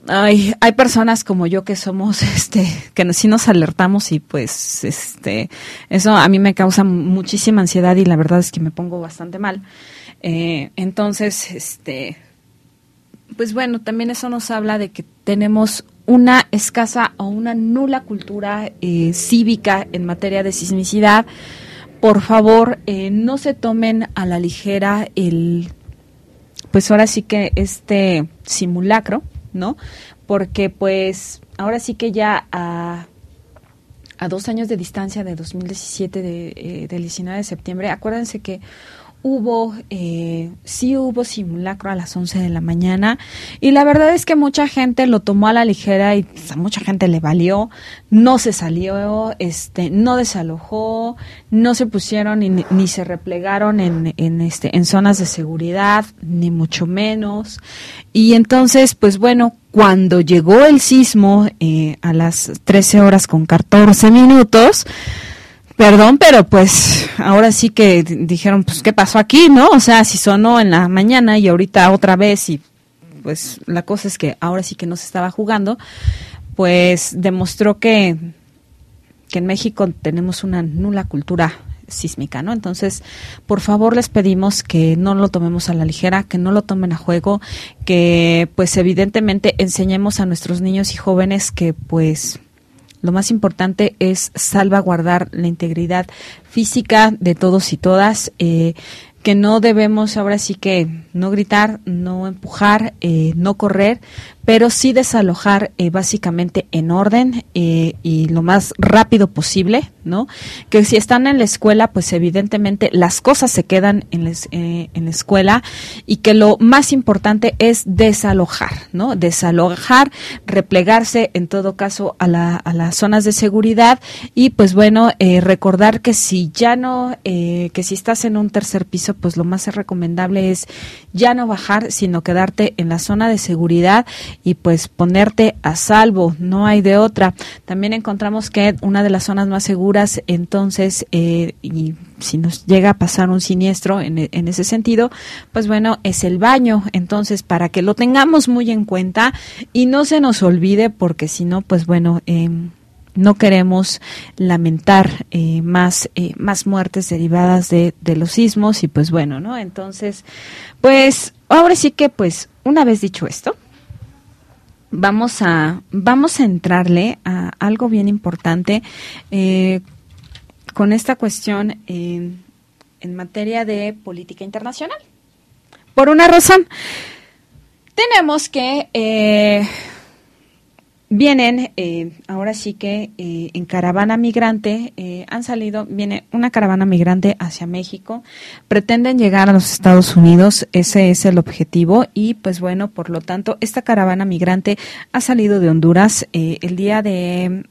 hay, hay personas como yo que somos, este, que sí nos alertamos y pues, este, eso a mí me causa muchísima ansiedad y la verdad es que me pongo bastante mal. Eh, entonces, este, pues bueno, también eso nos habla de que tenemos una escasa o una nula cultura eh, cívica en materia de sismicidad. Por favor, eh, no se tomen a la ligera el, pues ahora sí que este simulacro, ¿no? Porque pues ahora sí que ya a, a dos años de distancia de 2017, de, eh, del 19 de septiembre, acuérdense que hubo, eh, sí hubo simulacro a las 11 de la mañana y la verdad es que mucha gente lo tomó a la ligera y a mucha gente le valió, no se salió, este, no desalojó, no se pusieron ni, ni se replegaron en, en, este, en zonas de seguridad, ni mucho menos. Y entonces, pues bueno, cuando llegó el sismo eh, a las 13 horas con 14 minutos, Perdón, pero pues ahora sí que dijeron, pues, ¿qué pasó aquí, no? O sea, si sonó en la mañana y ahorita otra vez y pues la cosa es que ahora sí que no se estaba jugando, pues demostró que, que en México tenemos una nula cultura sísmica, ¿no? Entonces, por favor les pedimos que no lo tomemos a la ligera, que no lo tomen a juego, que pues evidentemente enseñemos a nuestros niños y jóvenes que pues lo más importante es salvaguardar la integridad física de todos y todas. Eh, que no debemos ahora sí que no gritar, no empujar, eh, no correr, pero sí desalojar eh, básicamente en orden eh, y lo más rápido posible, ¿no? Que si están en la escuela, pues evidentemente las cosas se quedan en, eh, en la escuela y que lo más importante es desalojar, ¿no? Desalojar, replegarse en todo caso a, la, a las zonas de seguridad y pues bueno, recordar que si ya no, que si estás en un tercer piso, pues lo más recomendable es ya no bajar, sino quedarte en la zona de seguridad y pues ponerte a salvo, no hay de otra. También encontramos que una de las zonas más seguras, entonces, eh, y si nos llega a pasar un siniestro en, en, ese sentido, pues bueno, es el baño. Entonces, para que lo tengamos muy en cuenta y no se nos olvide, porque si no, pues bueno, eh, no queremos lamentar eh, más eh, más muertes derivadas de, de los sismos y pues bueno no entonces pues ahora sí que pues una vez dicho esto vamos a, vamos a entrarle a algo bien importante eh, con esta cuestión en materia de política internacional. Por una razón, tenemos que eh, Vienen, eh, ahora sí que eh, en caravana migrante, eh, han salido, viene una caravana migrante hacia México, pretenden llegar a los Estados Unidos, ese es el objetivo y pues bueno, por lo tanto, esta caravana migrante ha salido de Honduras el día de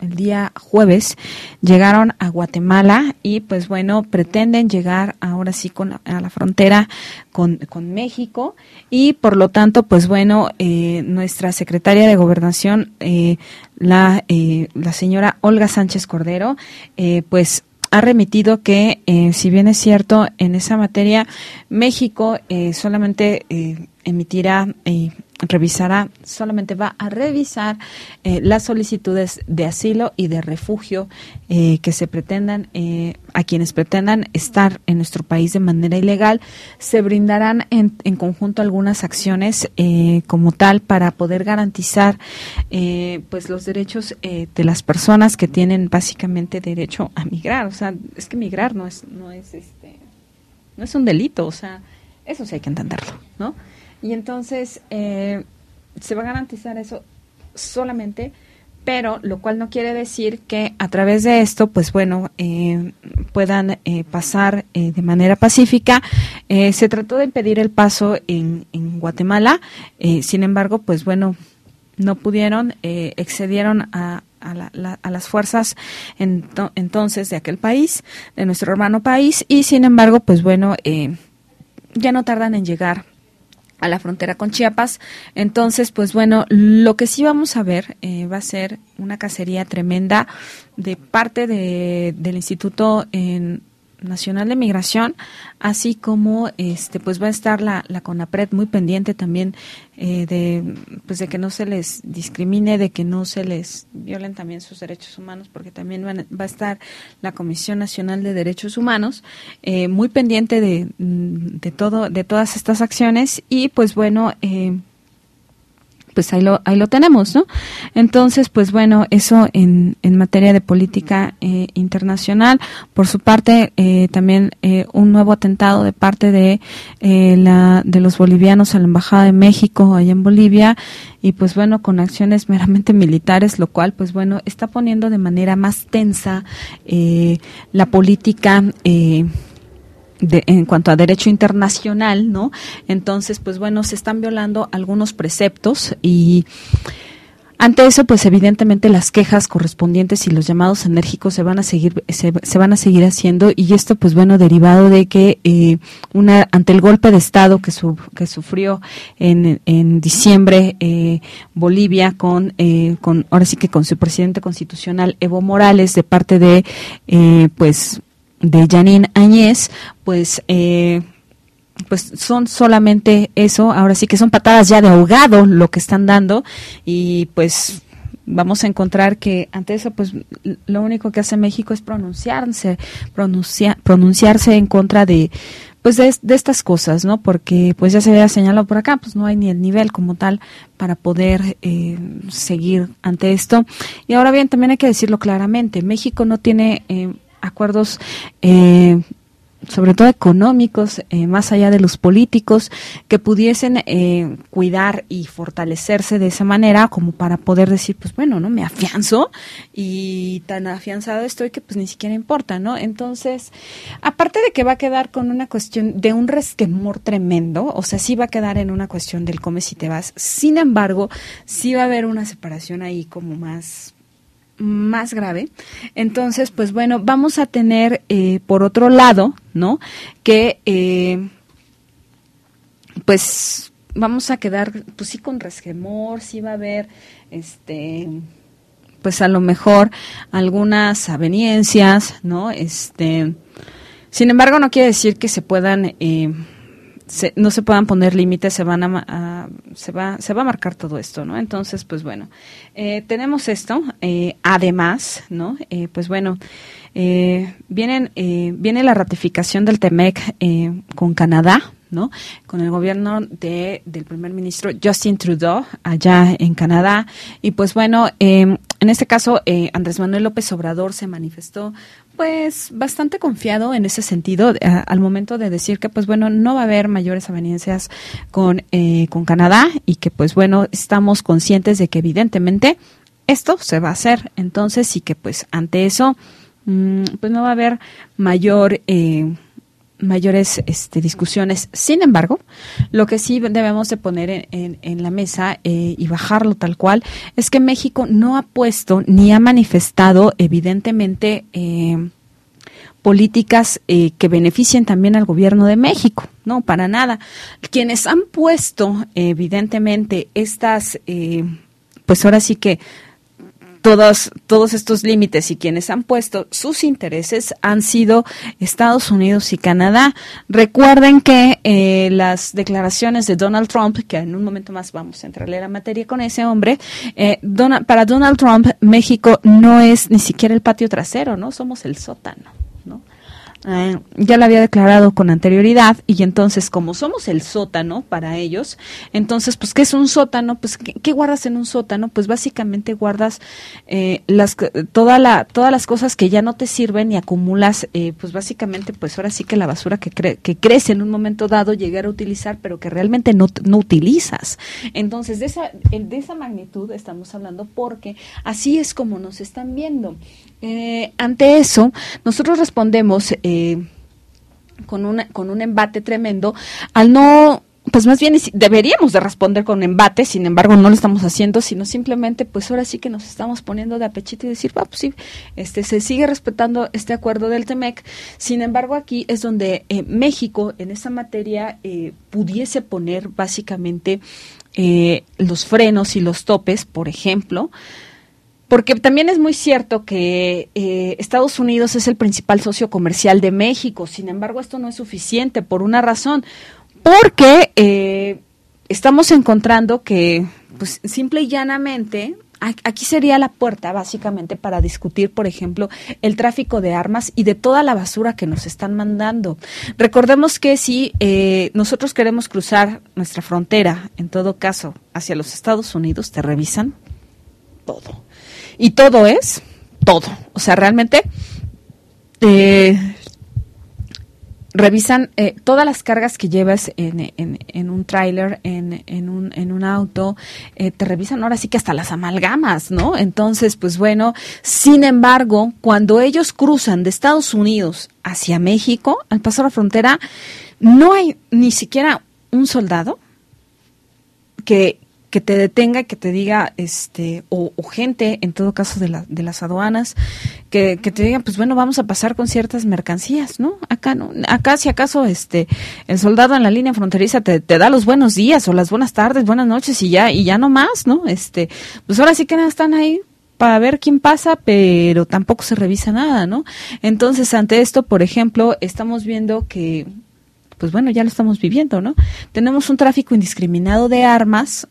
el día jueves llegaron a Guatemala y pues bueno pretenden llegar ahora sí con a la frontera con, con México. Y por lo tanto pues bueno eh, nuestra secretaria de gobernación eh, la eh, la señora Olga Sánchez Cordero eh, pues ha remitido que, eh, si bien es cierto, en esa materia México eh, solamente emitirá revisará, solamente va a revisar eh, las solicitudes de asilo y de refugio eh, que se pretendan, eh, a quienes pretendan estar en nuestro país de manera ilegal, se brindarán en, en conjunto algunas acciones como tal para poder garantizar pues los derechos de las personas que tienen básicamente derecho a migrar. O sea, es que migrar no es, no es este, no es un delito, o sea, eso sí hay que entenderlo, ¿no? Y entonces eh, se va a garantizar eso solamente, pero lo cual no quiere decir que a través de esto, pues bueno, eh, puedan eh, pasar eh, de manera pacífica. Eh, se trató de impedir el paso en, en Guatemala, eh, sin embargo, pues bueno, no pudieron, excedieron a, a, las fuerzas entonces de aquel país, de nuestro hermano país, y sin embargo, pues bueno, eh, ya no tardan en llegar a la frontera con Chiapas. Entonces, pues bueno, lo que sí vamos a ver eh, va a ser una cacería tremenda de parte de, del Instituto en Nacional de Migración, así como este pues va a estar la, la CONAPRED muy pendiente también eh, de pues de que no se les discrimine, de que no se les violen también sus derechos humanos, porque también va a estar la Comisión Nacional de Derechos Humanos eh, muy pendiente de, de todo de todas estas acciones. Y pues bueno eh, pues ahí lo, ahí lo tenemos, ¿no? Entonces, pues bueno, eso en, en materia de política eh, internacional. Por su parte, eh, también eh, un nuevo atentado de parte de, la, de los bolivianos a la Embajada de México allá en Bolivia y pues bueno, con acciones meramente militares, lo cual pues bueno, está poniendo de manera más tensa la política en cuanto a derecho internacional, ¿no? Entonces, pues bueno, se están violando algunos preceptos y ante eso, pues evidentemente las quejas correspondientes y los llamados enérgicos se van a seguir se, van a seguir haciendo y esto, pues bueno, derivado de que eh, una ante el golpe de estado que que sufrió en, en diciembre eh, Bolivia con eh, con ahora sí que con su presidente constitucional Evo Morales de parte de pues de Janine Añez, pues eh, pues son solamente eso, ahora sí que son patadas ya de ahogado lo que están dando y pues vamos a encontrar que ante eso pues lo único que hace México es pronunciarse, pronunciarse en contra de pues de, estas cosas, ¿no? Porque pues ya se había señalado por acá, pues no hay ni el nivel como tal para poder eh, seguir ante esto. Y ahora bien, también hay que decirlo claramente, México no tiene eh, acuerdos eh, sobre todo económicos, eh, más allá de los políticos, que pudiesen eh, cuidar y fortalecerse de esa manera como para poder decir, pues bueno, ¿no? Me afianzo y tan afianzado estoy que pues ni siquiera importa, ¿no? Entonces, aparte de que va a quedar con una cuestión de un resquemor tremendo, o sea, sí va a quedar en una cuestión del come si te vas, sin embargo, sí va a haber una separación ahí como más más grave. Entonces, pues bueno, vamos a tener eh, por otro lado, ¿no? Que eh, pues vamos a quedar, pues sí, con resquemor, sí va a haber, este, pues a lo mejor algunas aveniencias, ¿no? Este, sin embargo, no quiere decir que se puedan eh, no se puedan poner límites, se van a, se va se va a marcar todo esto, ¿no? Entonces, pues bueno, eh, tenemos esto. Eh, además, ¿no? Eh, pues bueno, vienen viene la ratificación del Temec con Canadá, ¿no? Con el gobierno de, del primer ministro Justin Trudeau allá en Canadá. Y pues bueno, en este caso, Andrés Manuel López Obrador se manifestó pues bastante confiado en ese sentido al momento de decir que pues bueno no va a haber mayores avenencias con eh, con Canadá y que pues bueno estamos conscientes de que evidentemente esto se va a hacer. Entonces y que pues ante eso mm, pues no va a haber mayor eh, mayores este, discusiones. Sin embargo, lo que sí debemos de poner en, la mesa eh, y bajarlo tal cual es que México no ha puesto ni ha manifestado evidentemente eh, políticas eh, que beneficien también al gobierno de México, no, para nada. Quienes han puesto evidentemente estas, pues ahora sí que todos, todos estos límites y quienes han puesto sus intereses han sido Estados Unidos y Canadá. Recuerden que eh, las declaraciones de Donald Trump, que en un momento más vamos a entrarle a la materia con ese hombre, eh, para Donald Trump México no es ni siquiera el patio trasero, ¿no? Somos el sótano. Eh, ya lo había declarado con anterioridad y entonces como somos el sótano para ellos, entonces pues ¿qué es un sótano? Pues ¿qué, guardas en un sótano? Pues básicamente guardas eh, las toda la todas las cosas que ya no te sirven y acumulas eh, pues básicamente pues ahora sí que la basura que, que crece en un momento dado llegar a utilizar pero que realmente no, no utilizas. Entonces de esa, de esa magnitud estamos hablando porque así es como nos están viendo. Eh, ante eso, nosotros respondemos eh, con, una, con un embate tremendo al no pues más bien deberíamos de responder con embate, sin embargo no lo estamos haciendo, sino simplemente pues ahora sí que nos estamos poniendo de apechito y decir, va, pues sí, este, se sigue respetando este acuerdo del TEMEC, sin embargo aquí es donde eh, México en esa materia eh, pudiese poner básicamente eh, los frenos y los topes, por ejemplo, porque también es muy cierto que Estados Unidos es el principal socio comercial de México, sin embargo esto no es suficiente por una razón porque eh, estamos encontrando que, pues, simple y llanamente, aquí sería la puerta básicamente para discutir, por ejemplo, el tráfico de armas y de toda la basura que nos están mandando. Recordemos que si eh, nosotros queremos cruzar nuestra frontera, en todo caso, hacia los Estados Unidos, te revisan todo. Y todo es todo. O sea, realmente eh, revisan eh, todas las cargas que llevas en, en, un tráiler, en, en, un, en un auto, eh, te revisan ahora sí que hasta las amalgamas, ¿no? Entonces, pues bueno, sin embargo, cuando ellos cruzan de Estados Unidos hacia México, al pasar la frontera, no hay ni siquiera un soldado que, que te detenga y que te diga, este, o, gente, en todo caso de, la, de las aduanas, que, te digan, pues bueno, vamos a pasar con ciertas mercancías, ¿no? Acá no, acá si acaso, este, el soldado en la línea fronteriza te, te da los buenos días o las buenas tardes, buenas noches y ya, y ya no más, ¿no? Este, pues ahora sí que están ahí para ver quién pasa, pero tampoco se revisa nada, ¿no? Entonces, ante esto, por ejemplo, estamos viendo que pues bueno, ya lo estamos viviendo, ¿no? Tenemos un tráfico indiscriminado de armas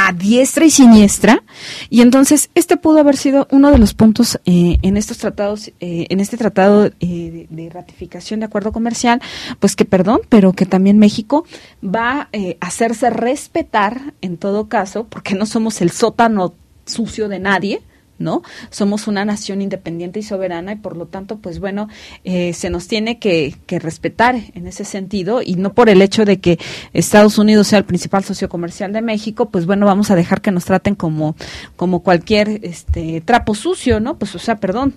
a diestra y siniestra. Y entonces este pudo haber sido uno de los puntos eh, en estos tratados eh, en este tratado eh, de, ratificación de acuerdo comercial pues que perdón pero que también México va a hacerse respetar en todo caso porque no somos el sótano sucio de nadie ¿no? Somos una nación independiente y soberana y por lo tanto, pues bueno, eh, se nos tiene que, que, respetar en ese sentido y no por el hecho de que Estados Unidos sea el principal socio comercial de México, pues bueno, vamos a dejar que nos traten como, como cualquier este trapo sucio, ¿no? Pues o sea, perdón,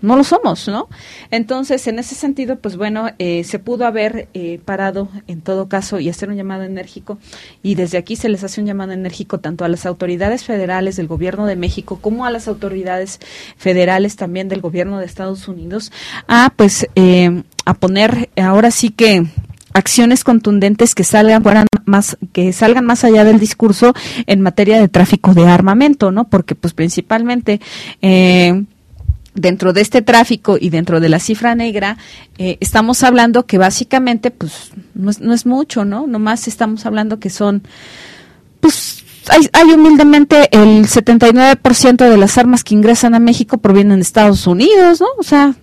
no lo somos, ¿no? Entonces, en ese sentido, pues bueno, eh, se pudo haber eh, parado en todo caso y hacer un llamado enérgico y desde aquí se les hace un llamado enérgico tanto a las autoridades federales del gobierno de México como a las autoridades federales también del gobierno de Estados Unidos a pues eh, a poner ahora sí que acciones contundentes que salgan fueran más que salgan más allá del discurso en materia de tráfico de armamento, ¿no? Porque pues principalmente eh, dentro de este tráfico y dentro de la cifra negra, eh, estamos hablando que básicamente, pues, no es, no es mucho, ¿no? Nomás estamos hablando que son, pues, hay, hay humildemente el 79% de las armas que ingresan a México provienen de Estados Unidos, ¿no? O sea,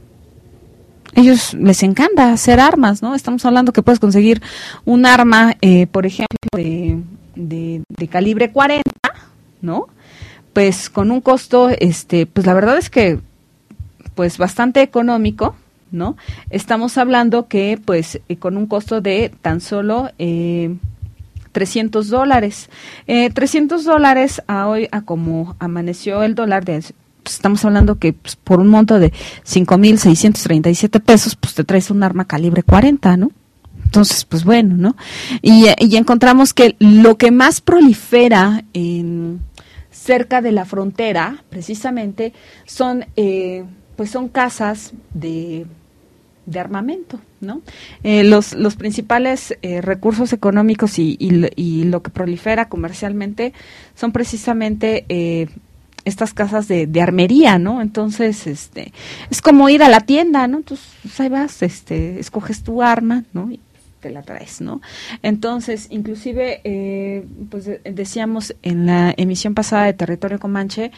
ellos les encanta hacer armas, ¿no? Estamos hablando que puedes conseguir un arma, eh, por ejemplo, de, de, de calibre 40, ¿no? Pues con un costo, este, pues la verdad es que pues bastante económico, ¿no? Estamos hablando que pues eh, con un costo de tan solo eh, 300 dólares. Eh, 300 dólares a hoy, a como amaneció el dólar de pues, estamos hablando que pues, por un monto de 5.637 pesos, pues te traes un arma calibre 40, ¿no? Entonces, pues bueno, ¿no? Y, encontramos que lo que más prolifera en cerca de la frontera, precisamente, son eh, pues son casas de, de armamento, ¿no? Eh, los, los principales eh, recursos económicos y, y, lo que prolifera comercialmente son precisamente eh, estas casas de, armería, ¿no? Entonces, este, es como ir a la tienda, ¿no? Entonces, pues, ahí vas, este, escoges tu arma, ¿no? Y te la traes, ¿no? Entonces, inclusive, pues decíamos en la emisión pasada de Territorio Comanche,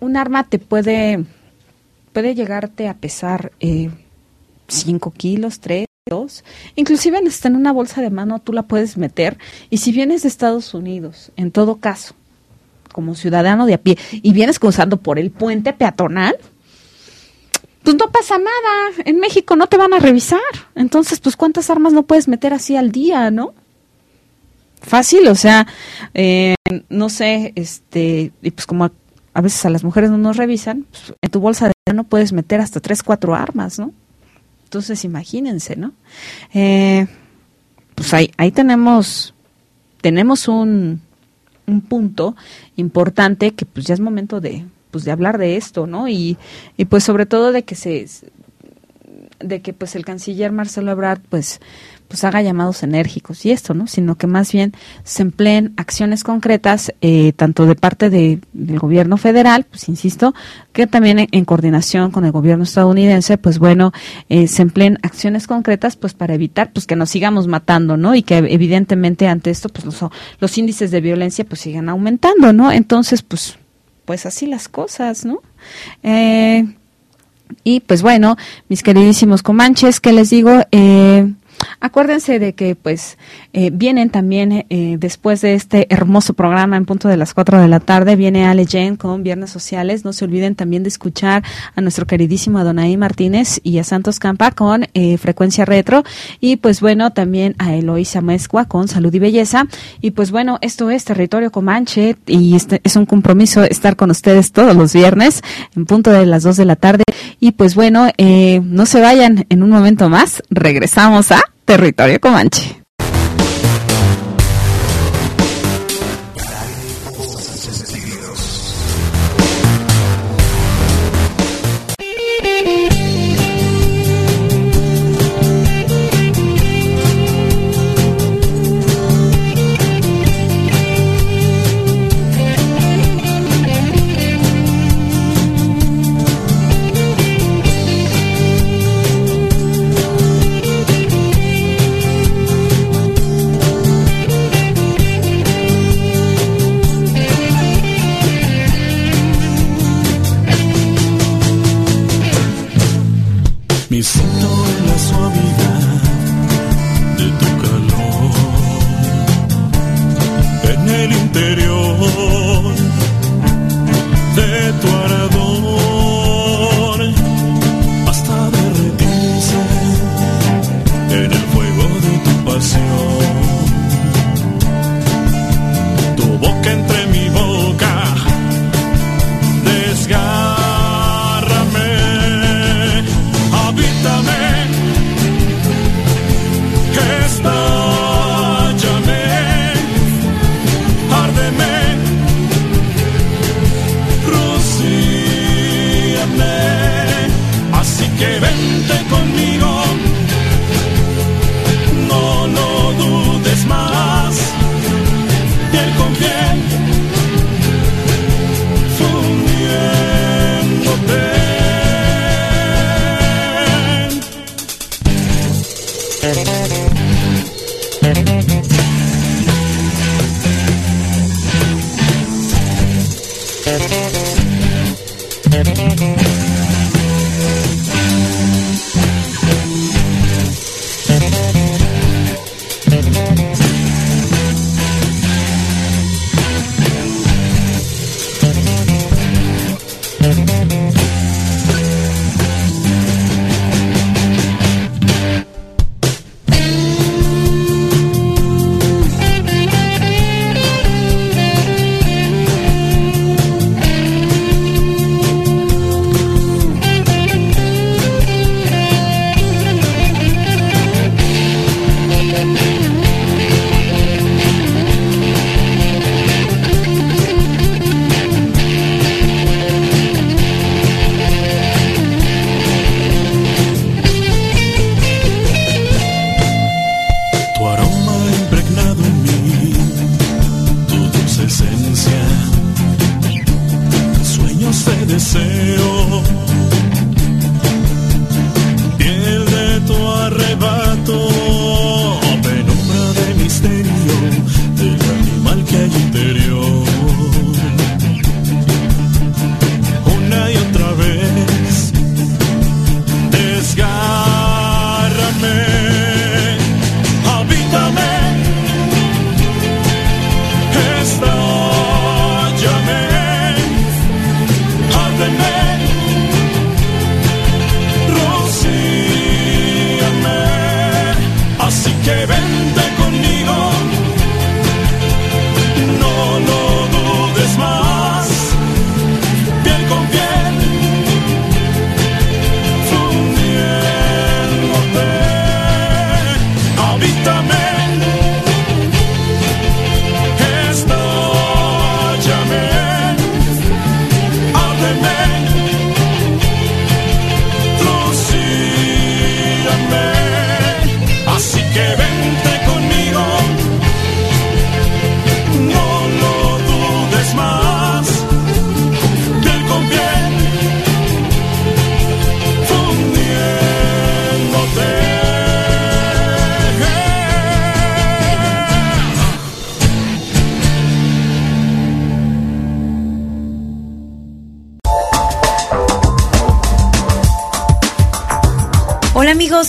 un arma te puede puede llegarte a pesar 5 eh, kilos, 3, 2. Inclusive hasta en una bolsa de mano tú la puedes meter. Y si vienes de Estados Unidos, en todo caso, como ciudadano de a pie, y vienes cruzando por el puente peatonal, pues no pasa nada. En México no te van a revisar. Entonces, pues cuántas armas no puedes meter así al día, ¿no? Fácil, o sea, eh, no sé, este, y pues como a veces a las mujeres no nos revisan, pues, en tu bolsa de no puedes meter hasta tres, cuatro armas, ¿no? Entonces imagínense, ¿no? Eh, pues ahí, ahí tenemos tenemos un, un punto importante que pues ya es momento de pues de hablar de esto, ¿no? Y, y pues sobre todo de que se de que pues el canciller Marcelo Ebrard pues pues haga llamados enérgicos y esto, ¿no? Sino que más bien se empleen acciones concretas, eh, tanto de parte de, del gobierno federal, pues insisto, que también en, coordinación con el gobierno estadounidense, pues bueno, eh, se empleen acciones concretas, pues para evitar, pues que nos sigamos matando, ¿no? Y que evidentemente ante esto, pues los, los índices de violencia, pues sigan aumentando, ¿no? Entonces, pues, pues así las cosas, ¿no? Eh, y pues bueno, mis queridísimos comanches, ¿qué les digo? Eh, Acuérdense de que pues eh, vienen también eh, después de este hermoso programa en punto de las 4 de la tarde, viene Ale Jen con Viernes Sociales. No se olviden también de escuchar a nuestro queridísimo Adonai Martínez y a Santos Campa con eh, Frecuencia Retro. Y pues bueno, también a Eloisa Mezcua con Salud y Belleza. Y pues bueno, esto es Territorio Comanche y este es un compromiso estar con ustedes todos los viernes en punto de las 2 de la tarde. Y pues bueno, no se vayan en un momento más. Regresamos a Territorio Comanche.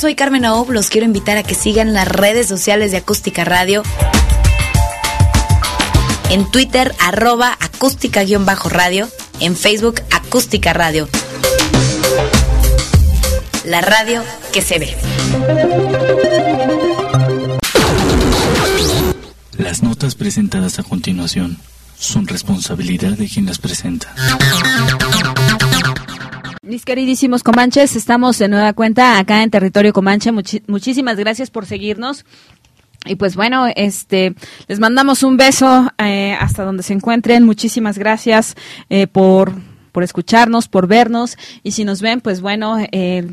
Soy Carmen Aob. Los quiero invitar a que sigan las redes sociales de Acústica Radio. En Twitter, arroba acústica-radio. En Facebook, acústica radio. La radio que se ve. Las notas presentadas a continuación son responsabilidad de quien las presenta. Mis queridísimos comanches, estamos de nueva cuenta acá en territorio comanche. muchísimas gracias por seguirnos. Y pues bueno, este, les mandamos un beso eh, hasta donde se encuentren. Muchísimas gracias eh, por, por escucharnos, por vernos. Y si nos ven, pues bueno, eh,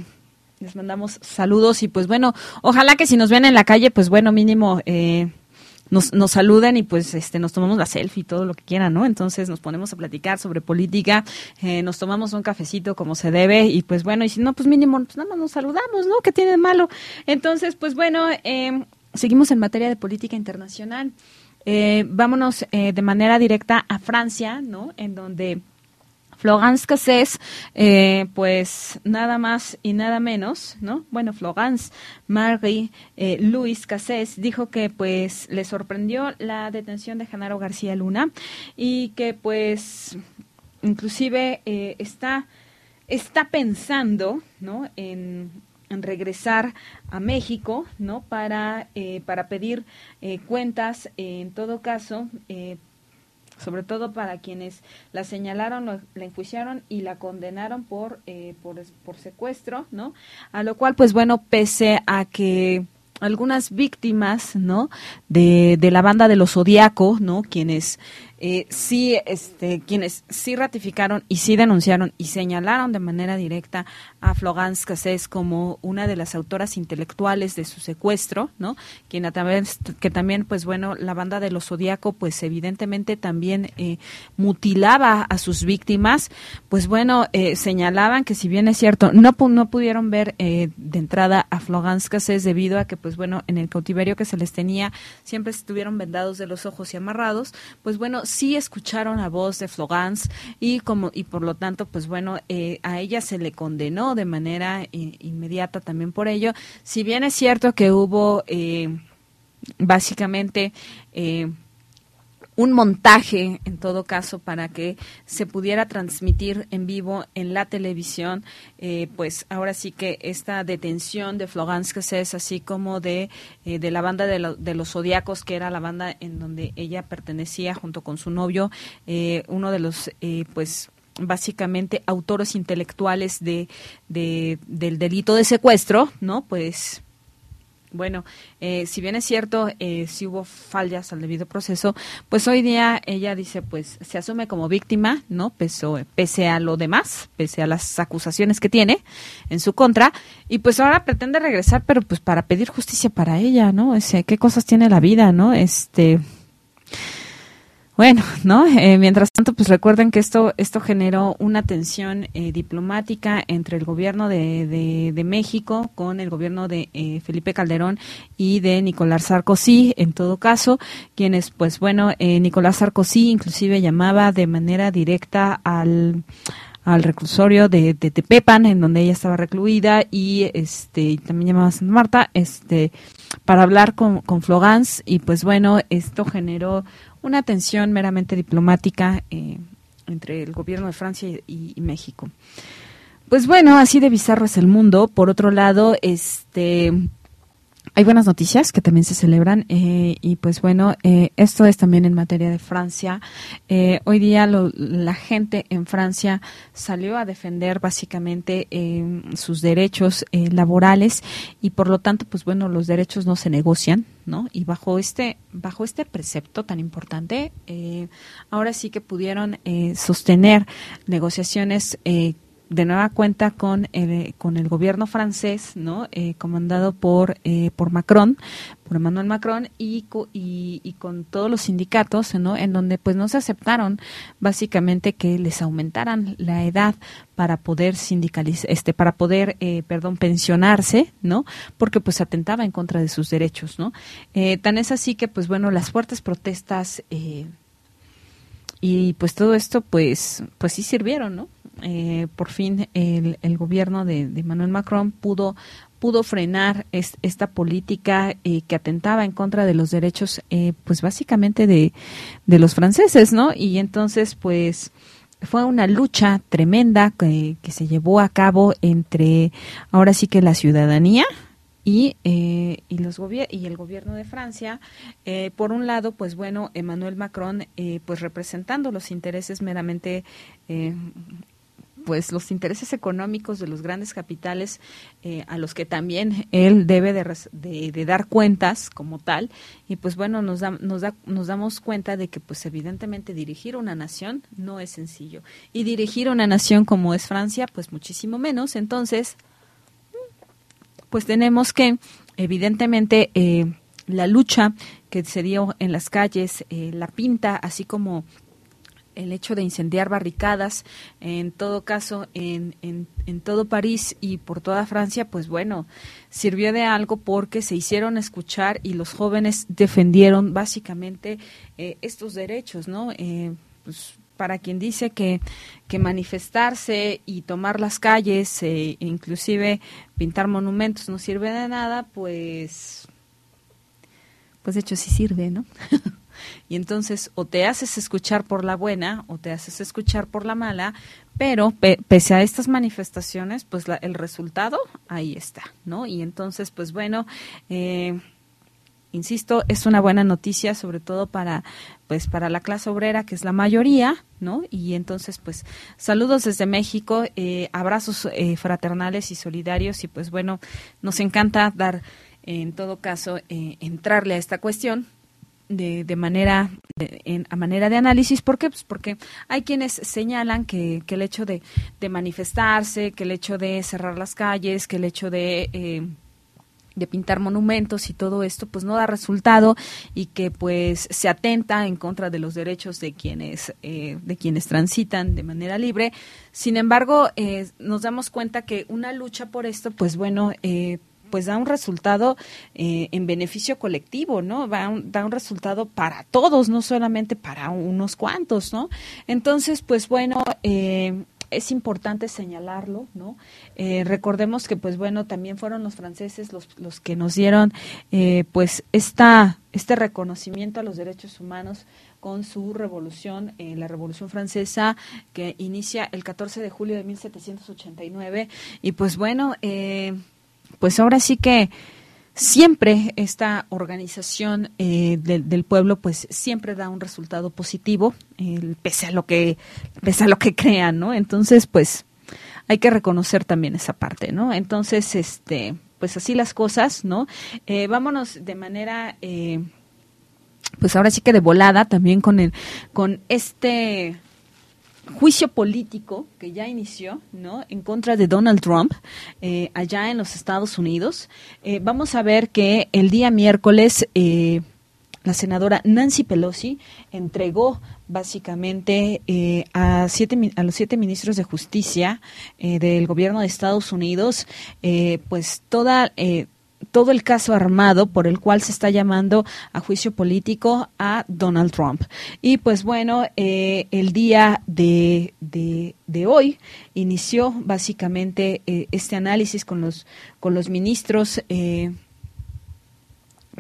les mandamos saludos. Y pues bueno, ojalá que si nos ven en la calle, pues bueno, mínimo eh, nos, nos saluden y pues este nos tomamos la selfie, todo lo que quieran, ¿no? Entonces nos ponemos a platicar sobre política, eh, nos tomamos un cafecito como se debe y pues bueno, y si no, pues mínimo, pues nada más nos saludamos, ¿no? ¿Qué tiene de malo? Entonces, pues bueno, eh, seguimos en materia de política internacional. Eh, vámonos eh, de manera directa a Francia, ¿no? En donde Florence Cassés, eh, pues nada más y nada menos, ¿no? Bueno, Florence Marie eh, Luis Cassés dijo que pues le sorprendió la detención de Genaro García Luna y que pues inclusive eh, está, está pensando, ¿no? En, regresar a México, ¿no? Para, eh, para pedir cuentas, en todo caso, sobre todo para quienes la señalaron, la enjuiciaron y la condenaron por, eh, por, por secuestro, ¿no? A lo cual, pues bueno, pese a que algunas víctimas, ¿no? De, de la banda de los Zodíaco, ¿no? Quienes eh, sí, este, quienes sí ratificaron y sí denunciaron y señalaron de manera directa a Florence Cassés como una de las autoras intelectuales de su secuestro, ¿no? Quien a través, que también, pues bueno, la banda de los Zodíaco, pues evidentemente también eh, mutilaba a sus víctimas, pues bueno, eh, señalaban que si bien es cierto, no, no pudieron ver de entrada a Florence Cassés debido a que, pues bueno, en el cautiverio que se les tenía siempre estuvieron vendados de los ojos y amarrados, pues bueno, sí escucharon la voz de Florence y como y por lo tanto pues bueno eh, a ella se le condenó de manera eh, inmediata también por ello. Si bien es cierto que hubo eh, básicamente un montaje en todo caso para que se pudiera transmitir en vivo en la televisión eh, pues ahora sí que esta detención de Florence Cassés así como de, eh, de la banda de, de, los zodiacos que era la banda en donde ella pertenecía junto con su novio eh, uno de los pues básicamente autores intelectuales de, de, del delito de secuestro no pues bueno, eh, si bien es cierto, eh, si hubo fallas al debido proceso, pues hoy día ella dice, pues se asume como víctima, ¿no? Pese, pese a lo demás, pese a las acusaciones que tiene en su contra, y pues ahora pretende regresar, pero pues para pedir justicia para ella, ¿no? Ese, ¿Qué cosas tiene la vida, ¿no? Este bueno, ¿no? Eh, mientras tanto, pues recuerden que esto, esto generó una tensión eh, diplomática entre el gobierno de, de, México con el gobierno de eh, Felipe Calderón y de Nicolás Sarkozy, en todo caso, quienes, pues bueno, Nicolás Sarkozy inclusive llamaba de manera directa al al reclusorio de, de Tepepan, en donde ella estaba recluida, y este también llamaba a Santa Marta, este, para hablar con, con Flogans, y pues bueno, esto generó una tensión meramente diplomática eh, entre el gobierno de Francia y, y, México. Pues bueno, así de bizarro es el mundo. Por otro lado, este hay buenas noticias que también se celebran eh, y pues bueno, eh, esto es también en materia de Francia. Eh, hoy día la gente en Francia salió a defender básicamente sus derechos laborales y por lo tanto pues bueno, los derechos no se negocian, ¿no? Y bajo este, bajo este precepto tan importante, ahora sí que pudieron sostener negociaciones de nueva cuenta con el, con el gobierno francés, ¿no? Eh, comandado por eh, por Macron, por Emmanuel Macron y, y, con todos los sindicatos, ¿no? En donde pues no se aceptaron básicamente que les aumentaran la edad para poder sindicalizar, este, para poder, eh, perdón, pensionarse, ¿no? Porque pues atentaba en contra de sus derechos, ¿no? tan es así que pues bueno las fuertes protestas y pues todo esto pues pues sí sirvieron, ¿no? Eh, por fin el, el gobierno de, de, Manuel Macron pudo pudo frenar esta política eh, que atentaba en contra de los derechos, eh, pues básicamente de, de los franceses, ¿no? Y entonces, pues fue una lucha tremenda que, que se llevó a cabo entre ahora sí que la ciudadanía, y, eh, y, los y el gobierno de Francia, eh, por un lado, pues bueno, Emmanuel Macron, eh, pues representando los intereses meramente eh, pues los intereses económicos de los grandes capitales eh, a los que también él debe de, de, dar cuentas como tal. Y pues bueno nos nos da, nos damos cuenta de que pues evidentemente dirigir una nación no es sencillo. Y dirigir una nación como es Francia pues muchísimo menos. Entonces pues tenemos que evidentemente eh, la lucha que se dio en las calles eh, la pinta así como el hecho de incendiar barricadas, en todo caso, en, en, en, todo París y por toda Francia, pues bueno, sirvió de algo porque se hicieron escuchar y los jóvenes defendieron básicamente eh, estos derechos, ¿no? Eh, pues, para quien dice que, que manifestarse y tomar las calles, eh, inclusive pintar monumentos no sirve de nada, pues, pues de hecho sí sirve, ¿no? Y entonces o te haces escuchar por la buena o te haces escuchar por la mala, pero pese a estas manifestaciones, pues la, el resultado ahí está, ¿no? Y entonces, pues bueno, eh, insisto, es una buena noticia, sobre todo para, pues, para la clase obrera, que es la mayoría, ¿no? Y entonces, pues, saludos desde México, eh, abrazos eh, fraternales y solidarios, y pues bueno, nos encanta dar, en todo caso, eh, entrarle a esta cuestión, de, de manera de, en, a manera de análisis. ¿Por qué? Pues porque hay quienes señalan que, que el hecho de, de, manifestarse, que el hecho de cerrar las calles, que el hecho de eh, de pintar monumentos y todo esto pues no da resultado y que pues se atenta en contra de los derechos de quienes eh, de quienes transitan de manera libre sin embargo eh, nos damos cuenta que una lucha por esto pues bueno eh, pues da un resultado eh, en beneficio colectivo, ¿no? Va un, da un resultado para todos, no solamente para unos cuantos, ¿no? Entonces, pues bueno, eh, es importante señalarlo, ¿no? Eh, recordemos que, pues bueno, también fueron los franceses los, los que nos dieron, pues, esta, este reconocimiento a los derechos humanos con su revolución, la Revolución Francesa, que inicia el 14 de julio de 1789. Y pues bueno, pues ahora sí que siempre esta organización eh, del, pueblo pues siempre da un resultado positivo pese a lo que pese a lo que crean no entonces pues hay que reconocer también esa parte no entonces este pues así las cosas no eh, vámonos de manera eh, pues ahora sí que de volada también con el con este juicio político que ya inició no en contra de Donald Trump eh, allá en los Estados Unidos. Eh, vamos a ver que el día miércoles eh, la senadora Nancy Pelosi entregó básicamente eh, a siete a los siete ministros de justicia del gobierno de Estados Unidos pues toda todo el caso armado por el cual se está llamando a juicio político a Donald Trump. Y pues bueno, eh, el día de, de, hoy inició básicamente eh, este análisis con los, con los ministros. Eh,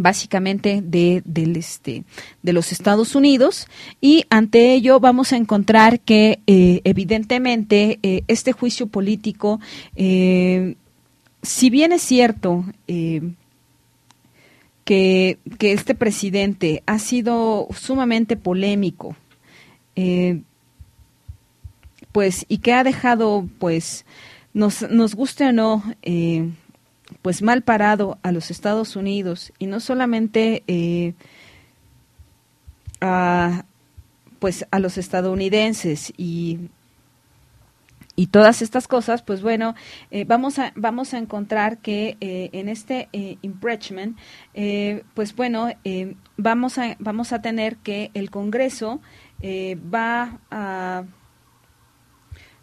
básicamente de, del este, de los Estados Unidos y ante ello vamos a encontrar que eh, evidentemente eh, este juicio político eh, si bien es cierto eh, que, que, este presidente ha sido sumamente polémico, eh, pues, y que ha dejado, pues, nos, nos guste o no, eh, pues mal parado a los Estados Unidos, y no solamente eh, a, pues, a los estadounidenses y y todas estas cosas, pues bueno, eh, vamos, a, vamos a encontrar que eh, en este eh, impeachment, eh, pues bueno, vamos, a, vamos a tener que el Congreso va a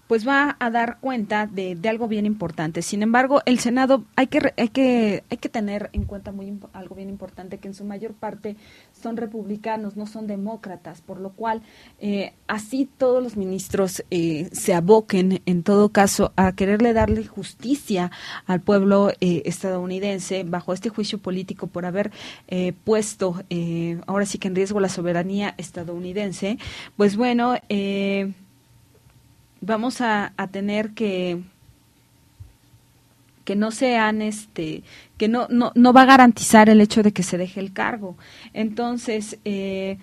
pues va a dar cuenta de, de, algo bien importante. Sin embargo, el Senado hay que hay que hay que tener en cuenta muy algo bien importante que en su mayor parte son republicanos, no son demócratas, por lo cual eh, así todos los ministros eh, se aboquen en todo caso a quererle darle justicia al pueblo eh, estadounidense bajo este juicio político por haber eh, puesto eh, ahora sí que en riesgo la soberanía estadounidense, pues bueno, eh, vamos a, a tener que que no sean este que no, no no va a garantizar el hecho de que se deje el cargo. Entonces eh,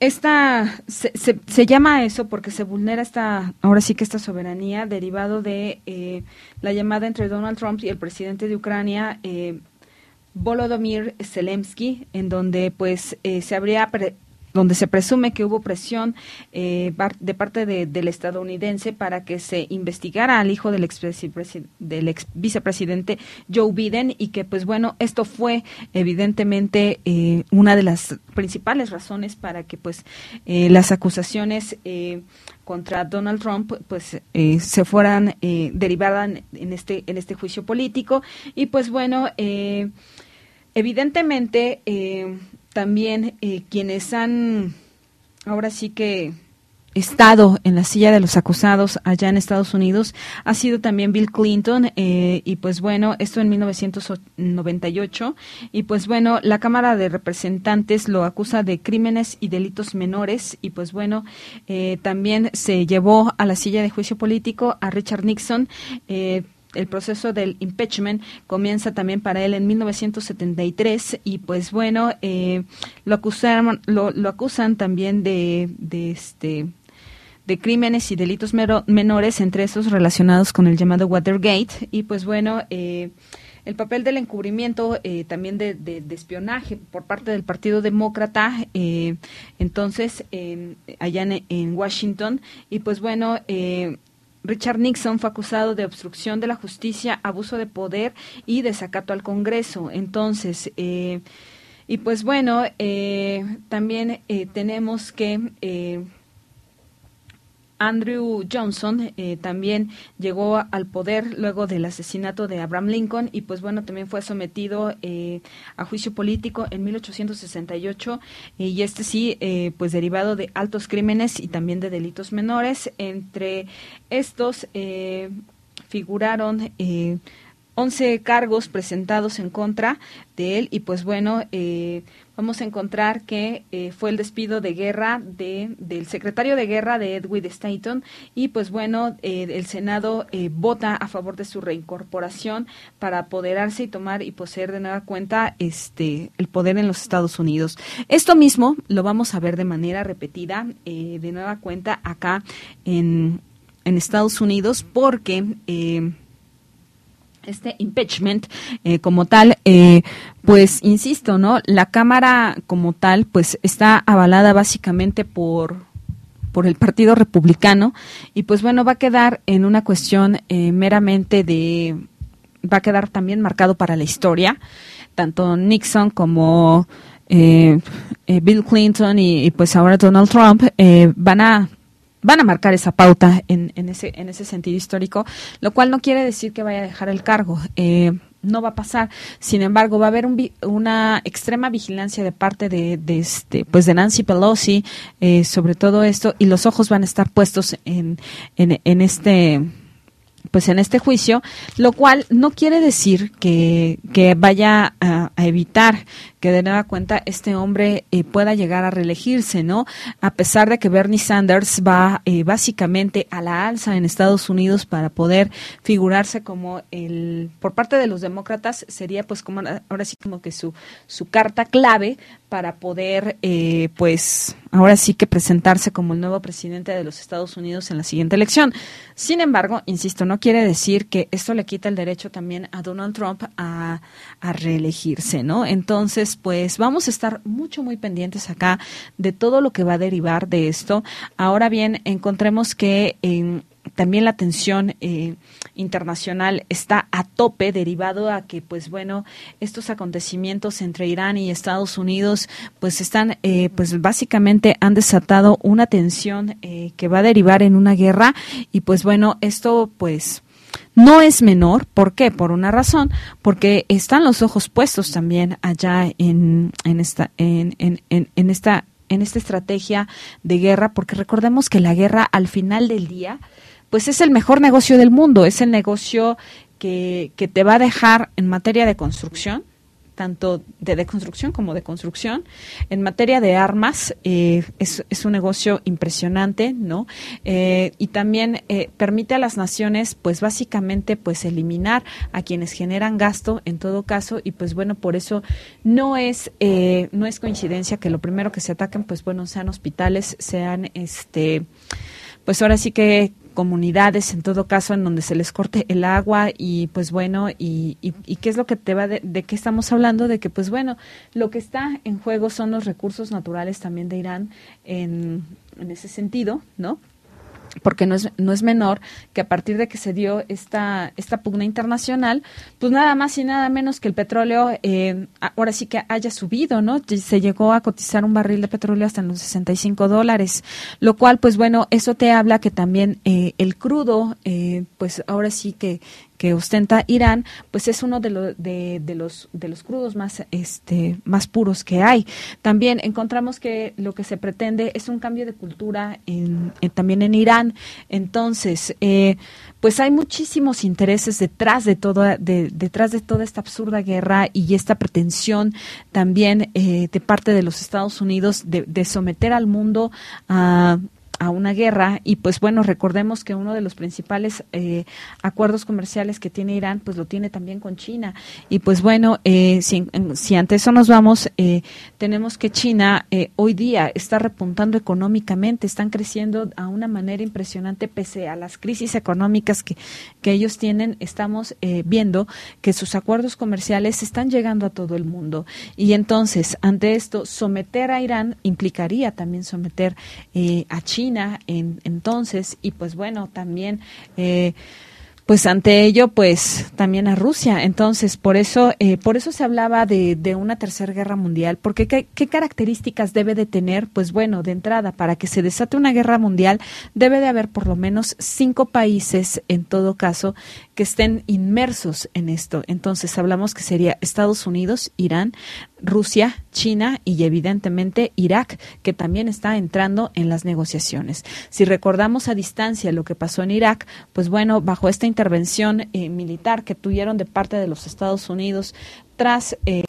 esta se, se, llama eso porque se vulnera esta ahora sí que esta soberanía derivado de eh, la llamada entre Donald Trump y el presidente de Ucrania eh, Volodymyr Zelensky en donde pues eh, se habría pre donde se presume que hubo presión eh, de parte de, del estadounidense para que se investigara al hijo del ex, del ex vicepresidente Joe Biden y que pues bueno esto fue evidentemente eh, una de las principales razones para que pues eh, las acusaciones eh, contra Donald Trump pues eh, se fueran eh, en este en este juicio político. Y pues bueno eh, evidentemente eh, también eh, quienes han ahora sí que estado en la silla de los acusados allá en Estados Unidos ha sido también Bill Clinton eh, y pues bueno esto en 1998 y pues bueno la Cámara de Representantes lo acusa de crímenes y delitos menores y pues bueno eh, también se llevó a la silla de juicio político a Richard Nixon eh, el proceso del impeachment comienza también para él en 1973 y pues bueno eh, lo acusaron lo, lo acusan también de, de este de crímenes y delitos menores entre esos relacionados con el llamado Watergate. Y pues bueno eh, el papel del encubrimiento eh, también de, de, espionaje por parte del Partido Demócrata eh, entonces allá en, en, Washington. Y pues bueno eh, Richard Nixon fue acusado de obstrucción de la justicia, abuso de poder y desacato al Congreso. Entonces, eh, y pues bueno, eh, también eh, tenemos que eh, Andrew Johnson eh, también llegó al poder luego del asesinato de Abraham Lincoln y pues bueno también fue sometido eh, a juicio político en 1868 eh, y este sí eh, pues derivado de altos crímenes y también de delitos menores. Entre estos eh, figuraron 11 cargos presentados en contra de él y pues bueno eh, vamos a encontrar que eh, fue el despido de guerra de, del secretario de guerra de Edwin Stanton y pues bueno eh, el Senado vota a favor de su reincorporación para apoderarse y tomar y poseer de nueva cuenta este el poder en los Estados Unidos. Esto mismo lo vamos a ver de manera repetida de nueva cuenta acá en, en Estados Unidos porque este impeachment eh, como tal, eh, pues insisto, ¿no? La Cámara como tal, pues está avalada básicamente por por el Partido Republicano y pues bueno va a quedar en una cuestión eh, meramente de va a quedar también marcado para la historia tanto Nixon como eh, eh, Bill Clinton y, y, pues ahora Donald Trump van a van a marcar esa pauta en, en, ese, en ese sentido histórico, lo cual no quiere decir que vaya a dejar el cargo. Eh, no va a pasar. Sin embargo, va a haber un, una extrema vigilancia de parte de, este, pues de Nancy Pelosi eh, sobre todo esto y los ojos van a estar puestos en, en, en este pues en este juicio, lo cual no quiere decir que, que vaya a, a, evitar que de nueva cuenta este hombre eh, pueda llegar a reelegirse, ¿no? A pesar de que Bernie Sanders va eh, básicamente a la alza en Estados Unidos para poder figurarse como el, por parte de los demócratas, sería pues como ahora sí como que su, su carta clave para poder, eh, pues, ahora sí que presentarse como el nuevo presidente de los Estados Unidos en la siguiente elección. Sin embargo, insisto, no quiere decir que esto le quita el derecho también a Donald Trump a, a reelegirse, ¿no? Entonces, pues vamos a estar mucho, muy pendientes acá de todo lo que va a derivar de esto. Ahora bien, encontremos que en también la tensión eh, internacional está a tope derivado a que pues bueno estos acontecimientos entre Irán y Estados Unidos pues están eh, pues básicamente han desatado una tensión eh, que va a derivar en una guerra y pues bueno esto pues no es menor, ¿por qué? Por una razón, porque están los ojos puestos también allá en, en esta, en, en, en, esta en esta estrategia de guerra, porque recordemos que la guerra al final del día, pues es el mejor negocio del mundo, es el negocio que, que te va a dejar en materia de construcción, tanto de deconstrucción como de construcción. En materia de armas, eh, es, es, un negocio impresionante, ¿no? Eh, y también eh, permite a las naciones, pues básicamente, pues eliminar a quienes generan gasto en todo caso, y pues bueno, por eso no es, no es coincidencia que lo primero que se ataquen, pues bueno, sean hospitales, sean este pues ahora sí que comunidades en todo caso en donde se les corte el agua y pues bueno y, y, qué es lo que te va de, de, qué estamos hablando de que pues bueno lo que está en juego son los recursos naturales también de Irán en, en ese sentido no porque no es, no es menor que a partir de que se dio esta, esta pugna internacional, pues nada más y nada menos que el petróleo eh, ahora sí que haya subido, ¿no? Se llegó a cotizar un barril de petróleo hasta en los 65 dólares, lo cual, pues bueno, eso te habla que también eh, el crudo, eh, pues ahora sí que, que ostenta Irán, pues es uno de, de, los de los crudos más este más puros que hay. También encontramos que lo que se pretende es un cambio de cultura en, también en Irán. Entonces, eh, pues hay muchísimos intereses detrás de toda de, detrás de toda esta absurda guerra y esta pretensión también eh, de parte de los Estados Unidos de, de someter al mundo a a una guerra y pues bueno recordemos que uno de los principales eh, acuerdos comerciales que tiene Irán pues lo tiene también con China. Y pues bueno eh, si, si, ante eso nos vamos eh, tenemos que China hoy día está repuntando económicamente están creciendo a una manera impresionante pese a las crisis económicas que, que ellos tienen. Estamos viendo que sus acuerdos comerciales están llegando a todo el mundo. Y entonces ante esto someter a Irán implicaría también someter a China en, entonces y pues bueno, también... Eh, pues ante ello, pues también a Rusia. Entonces, por eso, eh, por eso se hablaba de, de, una tercera guerra mundial. Porque ¿qué, ¿qué, características debe de tener? Pues bueno, de entrada, para que se desate una guerra mundial, debe de haber por lo menos cinco países, en todo caso, que estén inmersos en esto. Entonces hablamos que sería Estados Unidos, Irán, Rusia, China y evidentemente Irak, que también está entrando en las negociaciones. Si recordamos a distancia lo que pasó en Irak, pues bueno, bajo esta intervención eh, militar que tuvieron de parte de los Estados Unidos tras... Eh,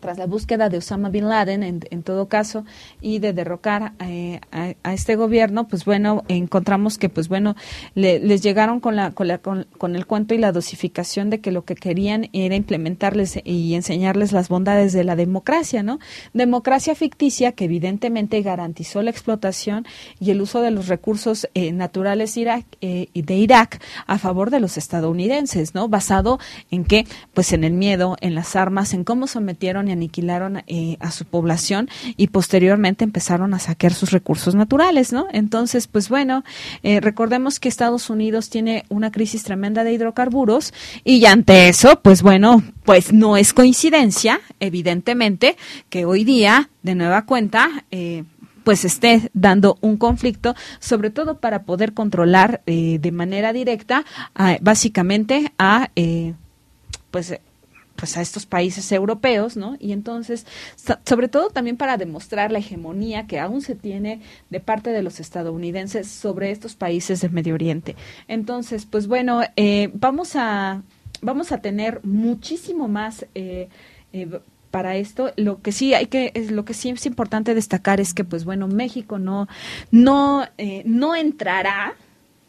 tras la búsqueda de Osama Bin Laden, en, todo caso, y de derrocar eh, a, este gobierno, pues bueno, encontramos que, pues bueno, les llegaron con, la, con, la, con, el cuento y la dosificación de que lo que querían era implementarles y enseñarles las bondades de la democracia, ¿no? Democracia ficticia que evidentemente garantizó la explotación y el uso de los recursos eh, naturales Irak, eh, de Irak a favor de los estadounidenses, ¿no? Basado en qué? Pues en el miedo, en las armas, en cómo sometieron aniquilaron eh, a su población y posteriormente empezaron a saquear sus recursos naturales, ¿no? Entonces, pues bueno, eh, recordemos que Estados Unidos tiene una crisis tremenda de hidrocarburos y ante eso, pues bueno, pues no es coincidencia, evidentemente, que hoy día, de nueva cuenta, eh, pues esté dando un conflicto, sobre todo para poder controlar de manera directa, básicamente a pues pues a estos países europeos, ¿no? Y entonces, sobre todo también para demostrar la hegemonía que aún se tiene de parte de los estadounidenses sobre estos países del Medio Oriente. Entonces, pues bueno, eh, vamos a vamos a tener muchísimo más eh, eh, para esto lo que sí hay que es lo que sí es importante destacar es que pues bueno México no no no entrará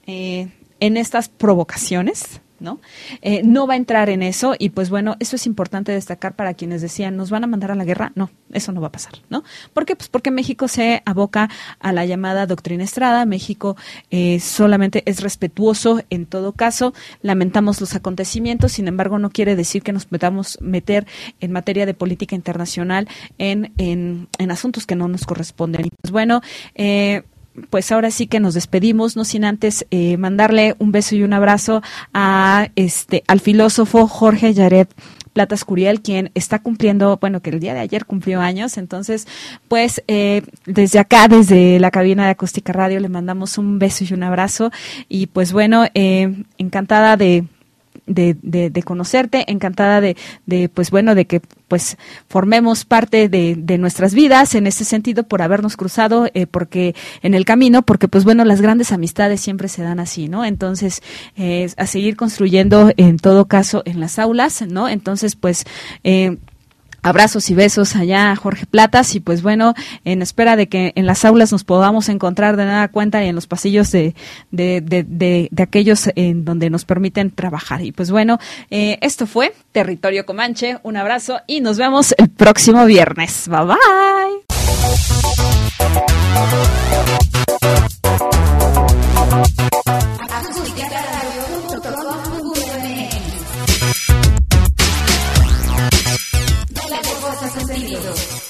en estas provocaciones ¿no? Eh, no va a entrar en eso y pues bueno, eso es importante destacar para quienes decían, ¿nos van a mandar a la guerra? No, eso no va a pasar, ¿no? ¿Por qué? Pues porque México se aboca a la llamada doctrina Estrada, México eh, solamente es respetuoso en todo caso, lamentamos los acontecimientos, sin embargo no quiere decir que nos podamos meter en materia de política internacional en, en, en asuntos que no nos corresponden. Y pues bueno, eh, pues ahora sí que nos despedimos, no sin antes eh, mandarle un beso y un abrazo a este al filósofo Jorge Yaret Platas Curiel, quien está cumpliendo, bueno, que el día de ayer cumplió años, entonces, pues eh, desde acá, desde la cabina de Acústica Radio, le mandamos un beso y un abrazo. Y pues bueno, eh, encantada de de, de, conocerte, encantada de, de, pues bueno, de que pues formemos parte de, de nuestras vidas en ese sentido por habernos cruzado, eh, porque en el camino, porque pues bueno, las grandes amistades siempre se dan así, ¿no? Entonces, eh, a seguir construyendo en todo caso en las aulas, ¿no? Entonces, pues, eh, Abrazos y besos allá, Jorge Platas. Y pues bueno, en espera de que en las aulas nos podamos encontrar de nada cuenta y en los pasillos de, de, de, de, aquellos en donde nos permiten trabajar. Y pues bueno, eh, esto fue Territorio Comanche. Un abrazo y nos vemos el próximo viernes. Bye bye. sentidos.